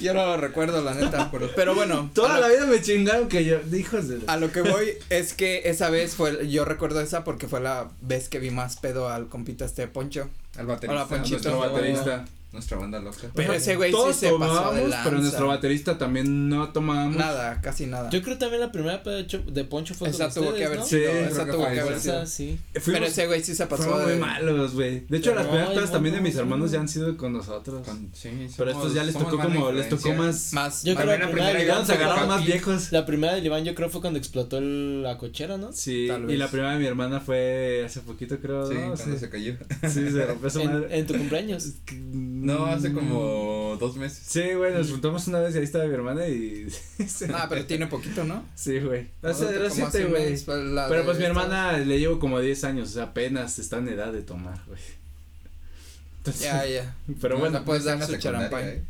Yo no lo recuerdo la neta, pero bueno, *laughs* Toda la lo, vida me chingaron que yo. Hijos de. a lo que voy es que esa vez fue yo recuerdo esa porque fue la vez que vi más pedo al compita este Poncho. Al baterista. Hola, Ponchito. Nuestro baterista. Nuestra banda loca. Pero ese güey sí se pasó de lanza. pero nuestro baterista también no tomábamos. Nada, casi nada. Yo creo también la primera peda de, Cho- de Poncho fue esa con tuvo ustedes, que haber ¿no? sido, Sí, esa tuvo que haber sido. Sí. Pero ese güey sí se pasó fuimos de muy malos, güey. De hecho, las primeras también de mis no, hermanos no. ya han sido con nosotros. Con- sí, pero estos ya les tocó como, les tocó más. más Yo creo que la primera nos Fue agarraron más viejos. La primera del Iván yo creo fue cuando explotó la cochera, ¿no? Sí, y la primera de mi hermana fue hace poquito, creo. Sí, cuando se cayó. Sí, se rompió su madre. en tu cumpleaños. No, hace como dos meses. Sí, güey, nos juntamos una vez y ahí estaba mi hermana y. *laughs* Ah, pero tiene poquito, ¿no? sí, güey. Siete, hace un güey. pues, Pero pues mi hermana le llevo como 10 años, o sea, apenas está en edad de tomar, güey. Entonces, Ya, ya. *laughs* pero No, bueno, no puedes dar la su eh.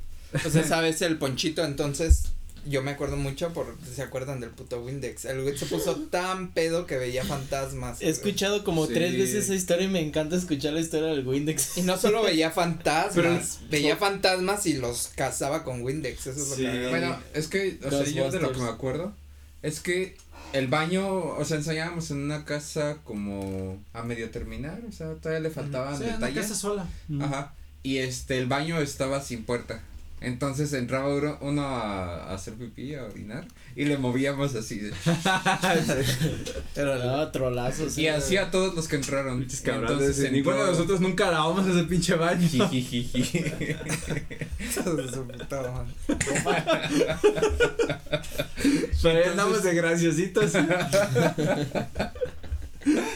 O sea, sabes, el ponchito, entonces, yo me acuerdo mucho por, ¿se acuerdan del puto Windex? El güey se puso *laughs* tan pedo que veía fantasmas. He escuchado como Sí. tres veces esa historia y me encanta escuchar la historia del Windex. Y no solo veía *laughs* fantasmas, Pero- veía fantasmas y los cazaba con Windex, eso es lo que Bueno, es que, o sea, yo de lo que me acuerdo, es que el baño, o sea, ensayábamos en una casa como a medio terminar, o sea, todavía le faltaban sí, en la detalles. casa sola. Ajá. Y este, el baño estaba sin puerta. Entonces entraba uno, uno a, a hacer pipí, a orinar, y le movíamos así. de- *laughs* Era Ah, trolazos. y así a todos los que entraron. Entonces y ninguno de entró- nosotros nunca lavamos ese pinche baño. Jijijiji. su puta madre. Pero andamos de graciositos. *laughs*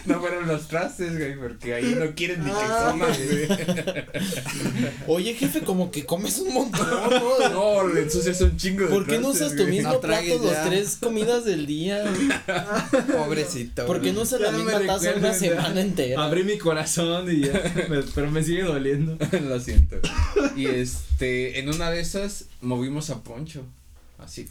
*laughs* No fueron los trastes, güey, porque ahí no quieren ni que Ah. comas, güey. *laughs* Oye, jefe, como que comes un montón, ¿no? No, le ensucias un chingo de ¿Por qué no usas tu mismo No tragues plato los tres comidas del día? *laughs* Pobrecito. ¿Por qué no usas la no misma taza una ya. semana entera? Abrí mi corazón y ya, me- pero me sigue doliendo. Lo siento. Y este, en una de esas movimos a Poncho. Así.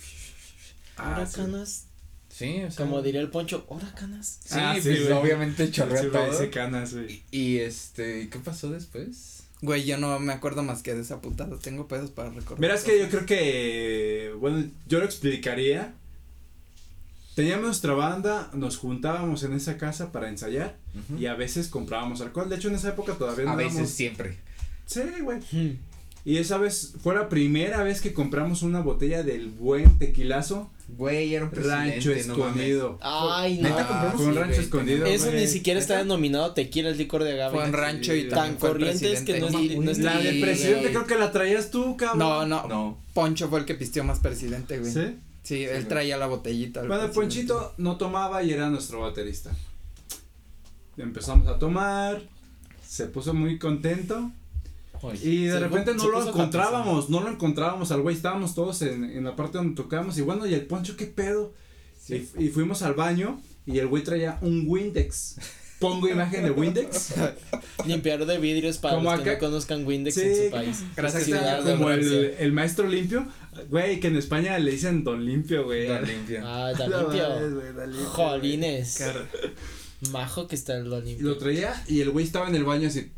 Ahora, sí. canas. Sí, o sea. Como diría el poncho, ahora canas. Sí, Ah, sí, pues obviamente chorreó Sí, todo. ese canas, güey. Y, y, este, ¿qué pasó después? Güey, yo no me acuerdo más que de esa putada. Tengo pedos para recordar. Mira, es que yo creo que, bueno, yo lo explicaría. Teníamos nuestra banda, nos juntábamos en esa casa para ensayar y a veces comprábamos alcohol. De hecho, en esa época todavía no a veces siempre. Sí, güey. Hmm. Y esa vez fue la primera vez que compramos una botella del buen tequilazo Güey, era un presidente, Rancho no mames. Escondido. Ay, Neta, no. compramos sí, un rancho escondido. Eso güey. ni siquiera está denominado tequila, el licor de agave. Fue en rancho y Tan fue el corriente es que no es, no es La del presidente creo que la traías tú, cabrón. No, no, No. Poncho fue el que pisteó más presidente, güey. Sí, ¿Sí? él güey. traía la botellita. el Bueno, presidente. Ponchito no tomaba y era nuestro baterista. Empezamos a tomar, se puso muy contento y de repente no lo encontrábamos, no lo encontrábamos al güey, estábamos todos en, en la parte donde tocábamos y bueno, ¿y el Poncho qué pedo? Y, y fuimos al baño y el güey traía un Windex. Pongo imagen de Windex. *laughs* Limpiador de vidrios para Como los que acá- no conozcan Windex Sí, en su país. *laughs* Gracias, de como el, el maestro limpio, güey, que en España le dicen don limpio, güey. Era limpia. Ah, *laughs* No limpio. limpio, Jolines. Majo que está lo Y limpio. lo traía y el güey estaba en el baño así.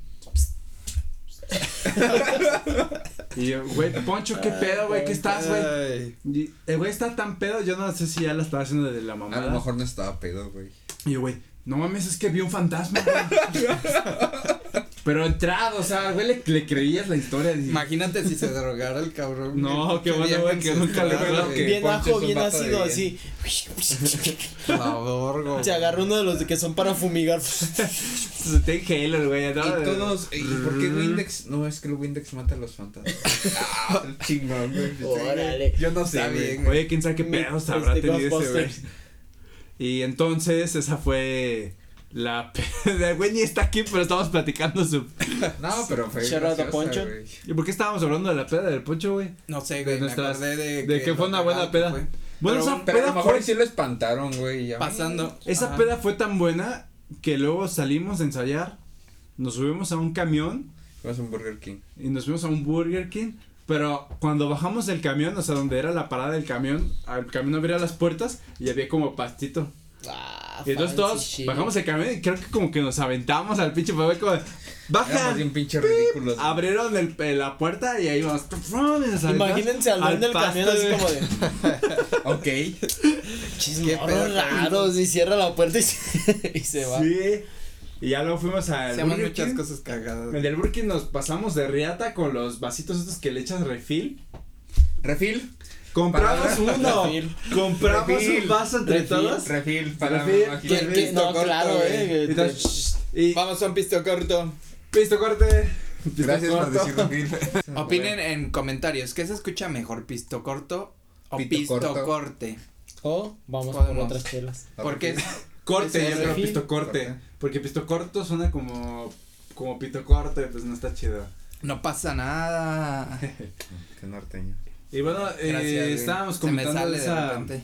*laughs* Y yo, güey, Poncho, qué pedo, güey, ¿qué estás, güey? Y el güey está tan pedo, yo no sé si ya la estaba haciendo de la A mamada. lo mejor no estaba pedo, güey. Y yo, güey, no mames, es que vi un fantasma, güey. *laughs* Pero entrado, o sea, güey, le, le creías la historia. Imagínate si se *laughs* drogara el cabrón. No, qué bueno, bien güey, que nunca le creo güey. que bien ajo, bien ácido, así. Se agarró uno de los de que son para fumigar. Ten Halo, güey, ¿no? Y todos, ¿y por qué Windex? No, es que el Windex mata a los fantasmas. *laughs* ah, el chingón, güey. Órale. Yo no sé, güey. bien, güey. Oye, quién sabe qué Mi- pedos habrá este, tenido ese güey. Y entonces, esa fue la *laughs* peda. Güey, ni está aquí, pero estamos platicando su. *laughs* No, pero fue. Graciosa, Poncho. ¿Y por qué estábamos hablando de la peda del Poncho, güey? No sé, De güey, me nuestras- acordé de. de que fue una buena que peda. fue. Bueno, Pero- esa Pero a peda lo mejor fue. sí lo espantaron, güey. ya. Pasando. Esa Ajá. peda fue tan buena que luego salimos a ensayar, nos subimos a un camión Fuimos a un Burger King. y nos fuimos a un Burger King. Pero cuando bajamos del camión, o sea, donde era la parada del camión, el camión abría las puertas y había como pastito. Ah, Y entonces todos shit. bajamos el camión y creo que como que nos aventamos al pinche fue como, baja. Éramos bien pinche ridículos. güey. Abrieron el, la puerta y ahí vamos. Imagínense al dueño del camión así como de. Ok. *laughs* ¿Qué Chismorros pedo, raros y cierra la puerta y se, *laughs* y se va. Sí. Y ya luego fuimos al Hacemos Burger muchas King. cosas cagadas. En el Burger nos pasamos de riata con los vasitos estos que le echas refil. Refil. Compramos Para- uno. Refil. Compramos Refil. un vaso entre Refil. todos. Refil. Para Refil. no, corto, claro, eh. Y entonces, y Vamos a un pisto corto. pisto corte. Pisto Gracias por corto. decir refil. *laughs* *laughs* Opinen en comentarios. ¿Qué se escucha mejor? ¿Pisto corto o pisto corto. corte? O vamos por Podemos. otras chelas. Porque Corte, yo creo pisto corte. Corte. Porque pisto corto suena como. Como pito corte, pues no está chido. no pasa nada. *laughs* Qué norteño. Y bueno, eh, Gracias, güey. estábamos comentando sale de de esa, repente.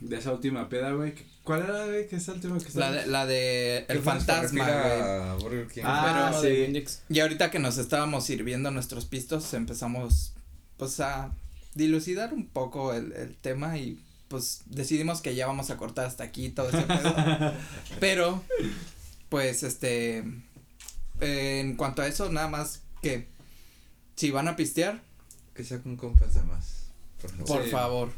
de esa última peda, güey. ¿Cuál era, güey? ¿Qué es la última que La estaba? de, la de el ¿Qué fuimos por fantasma, güey. a Burger King? Ah, Pero, sí. de. Y ahorita que nos estábamos sirviendo nuestros pistos, empezamos pues a dilucidar un poco el, el tema y pues decidimos que ya vamos a cortar hasta aquí todo ese pedo. *laughs* Pero, pues este, eh, en cuanto a eso, nada más que si van a pistear, Que sea con compas de más. Por favor. por Sí. favor.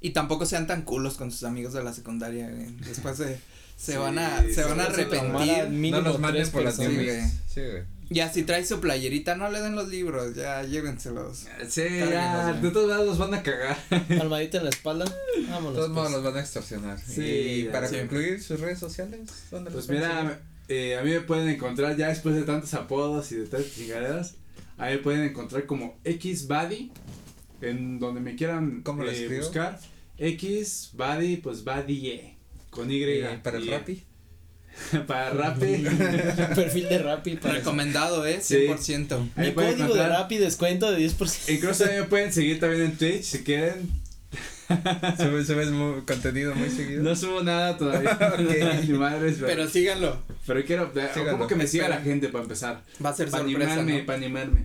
Y tampoco sean tan culos con sus amigos de la secundaria, güey. Después se, se Sí, van a, se van a arrepentir. no los manden tres por las nubes. Sí, güey. Ya si trae su playerita, no le den los libros, ya llévenselos. Sí, ya, güey. de todos lados los van a cagar. *laughs* Palmadita en la espalda. De Vámonos. todos modos pues. los van a extorsionar. Sí, y ya, para sí. concluir sus redes sociales, ¿dónde Pues los pueden mira, eh, a mí me pueden encontrar ya después de tantos apodos y de tantas chingaderas. A mí me pueden encontrar como XBuddy, en donde me quieran ¿Cómo eh, buscar. XBuddy, pues Buddy con Y. Y para el y- Rappi. *laughs* para Rappi. *laughs* Perfil de Rappi para. Recomendado, eh, Sí. 100%. Ahí Mi pueden código de encontrar- Rappi descuento de 10%. Incluso me pueden seguir también en Twitch si quieren. *laughs* Subes, subes contenido muy seguido. No subo nada todavía. *laughs* Pero, *laughs* Pero síganlo. pero quiero. Síganlo. Como que me siga la gente para empezar. Va a ser Para sorpresa, animarme, ¿no? para animarme.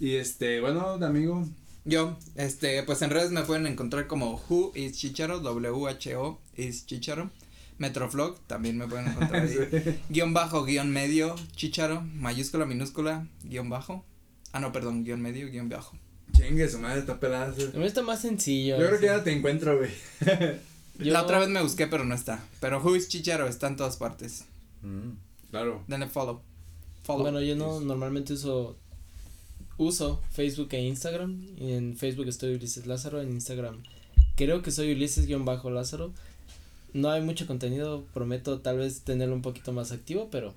Y este, bueno, amigo. Yo, este, pues en redes me pueden encontrar como Who is Chicharo, W-H-O is Chicharo. Metroflog, también me pueden encontrar ahí. Guión bajo, guion medio, Chicharo, mayúscula, minúscula, guion bajo. Ah, no, perdón, guion medio, guion bajo. Chingue, su madre está pelada. Yo A mí está más sencillo. creo que ya te encuentro, güey. Yo- La otra vez me busqué, pero no está. Pero Who is Chicharo está en todas partes. Mm. Claro. Denle follow. Follow. Bueno, yo no normalmente uso uso Facebook e Instagram. Y en Facebook estoy Ulises Lázaro, en Instagram creo que soy Ulises-Lázaro. No hay mucho contenido, prometo tal vez tenerlo un poquito más activo, pero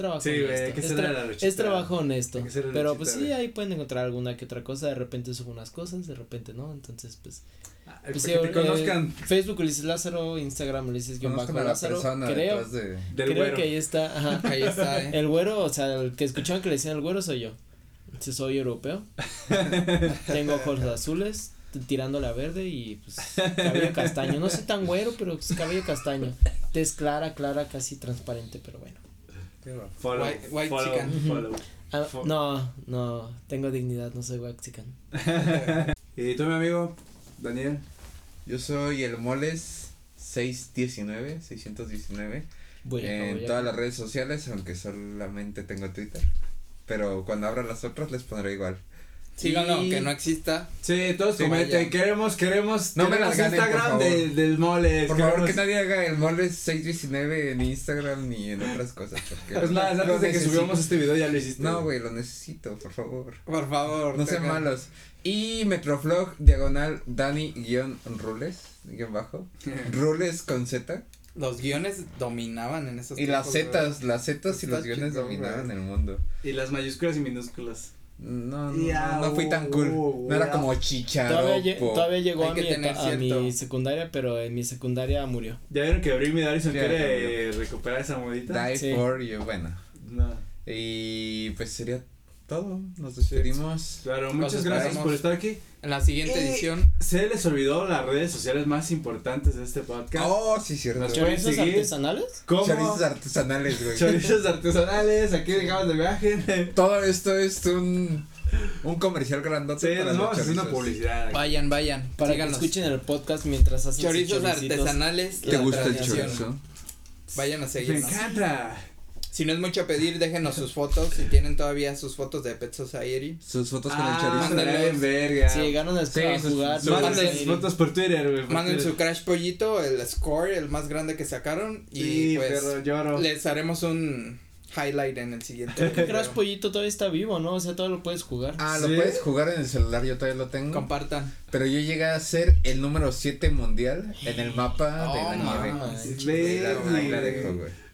trabajo Sí, honesto. hay que es, tra- la es trabajo honesto. Hay que Pero luchita, pues sí, ahí pueden encontrar alguna que otra cosa. De repente subo unas cosas, de repente no. Entonces, pues. Para pues que sí, te eh, conozcan Facebook Ulises Lázaro, Instagram la Ulises-Lázaro. persona Creo, detrás de. del creo güero. que ahí está. Ajá. *laughs* Ahí está, eh. El güero, o sea, el que escuchaban que le decían el güero soy yo. Si soy europeo. *laughs* Tengo ojos azules, tirándole a verde y pues cabello castaño. No soy tan güero, pero pues, cabello castaño. Tez clara, clara, casi transparente, pero bueno. Follow, White- white follow, chicken. follow. Ah, no, no, tengo dignidad, no soy waxican. *laughs* Y tú, mi amigo, Daniel. Yo soy el Moles 619, 619. Bueno, en todas las redes sociales, aunque solamente tengo Twitter. pero cuando abra las otras les pondré igual. Síganlo, Y- aunque no exista. Sí, todos Sí, comenten, queremos, queremos, No me las ganen, por Instagram favor. del, del mole. Por favor, que nadie haga el mole 619 en Instagram ni en otras cosas. porque Es más, antes de que subamos este video ya lo hiciste. No, güey, lo necesito, por favor. Por favor. No sean malos. Y Metroflog, diagonal, Dani, guion, Rules, guion bajo. *laughs* Rules con Z. Los guiones dominaban en esos Y las tiempos. Zetas, las Zetas y los guiones dominaban el mundo. Y las mayúsculas y minúsculas. No, no, no, no fui tan uh, cool. uh, No era ya. como chicharo. Todavía, lle- todavía llegó a mi, a mi secundaria, pero en mi secundaria murió. ¿Ya vieron que Darison Ya, quiere eh, recuperar esa modita? Die Sí. for you, bueno. No. Y pues sería todo. Nos despedimos. Claro, muchas gracias por estar aquí. En la siguiente Eh, edición. Se les olvidó las redes sociales más importantes de este podcast. Oh, sí, cierto. Nos ¿Chorizos seguir? artesanales? ¿Cómo? Chorizos artesanales, güey. Chorizos artesanales, aquí dejamos de viaje. Todo esto es un, un comercial grandote. Sí, para nos los vamos a hacer una publicidad. aquí. Vayan, vayan. Para síganos. que escuchen el podcast mientras hacen Chorizos artesanales. ¿Te gusta el chorizo? Vayan a Me seguirnos. encanta. Si no es mucho pedir, déjenos sus fotos. Si tienen todavía sus fotos de Pet Society. Sus fotos con el Ah, chorizo. mándenlos. en verga. Si llegaron a, Sí, sus- jugar, sus- Manden Manden- sus fotos por Twitter, güey. Manden Twitter. su Crash Pollito, el score, el más grande que sacaron. Y Sí, pues perro, lloro. les haremos un highlight en el siguiente. Crash video. Pollito todavía está vivo, ¿no? O sea, todo lo puedes jugar. Ah, lo ¿Sí? puedes jugar en el celular, yo todavía lo tengo. Compartan. Pero yo llegué a ser el número 7 mundial en el mapa de Oh, la nieve.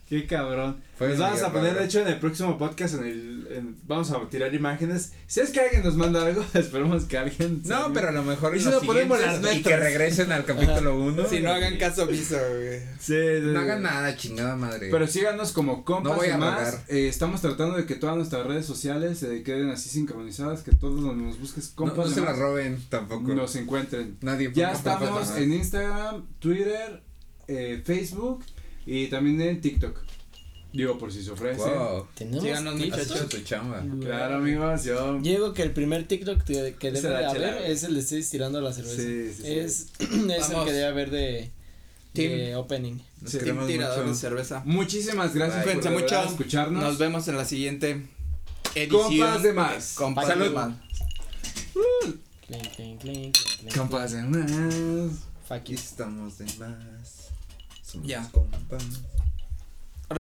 Qué cabrón. Fue Nos vamos a poner, de hecho, en el próximo podcast, en el, en- vamos a tirar imágenes. Si es que alguien nos manda algo, *laughs* esperemos que alguien. No, pero a lo mejor Y si no ponemos las y que regresen al capítulo 1. Si no hagan caso omiso, güey. Sí, sí, No hagan nada, chingada madre. Pero síganos como compas No voy y a más. rogar. Eh, estamos tratando de que todas nuestras redes sociales se queden así sincronizadas, que todos donde nos busques no, compas no y se la más, roben tampoco. nos encuentren. Nadie Ya estamos en Instagram, Twitter, eh, Facebook y también en TikTok. Digo, por si se ofrece. Wow. Tenemos Síganos, TikTok? Has hecho tu chamba. Claro, amigos, yo. Digo que el primer TikTok que, debe de haber es el de estoy tirando la cerveza. Sí, sí, sí. Es, *clears throat* es el que debe haber de, de Team. opening. Nos Sí, queremos Tirador mucho. de cerveza. Muchísimas gracias Bye. por de mucho. escucharnos. Nos vemos en la siguiente edición. Compas de más. Compas Salud. de más. Clink, clink, clink, clink, clink. Compas de más. Aquí estamos de más. Ya. compas.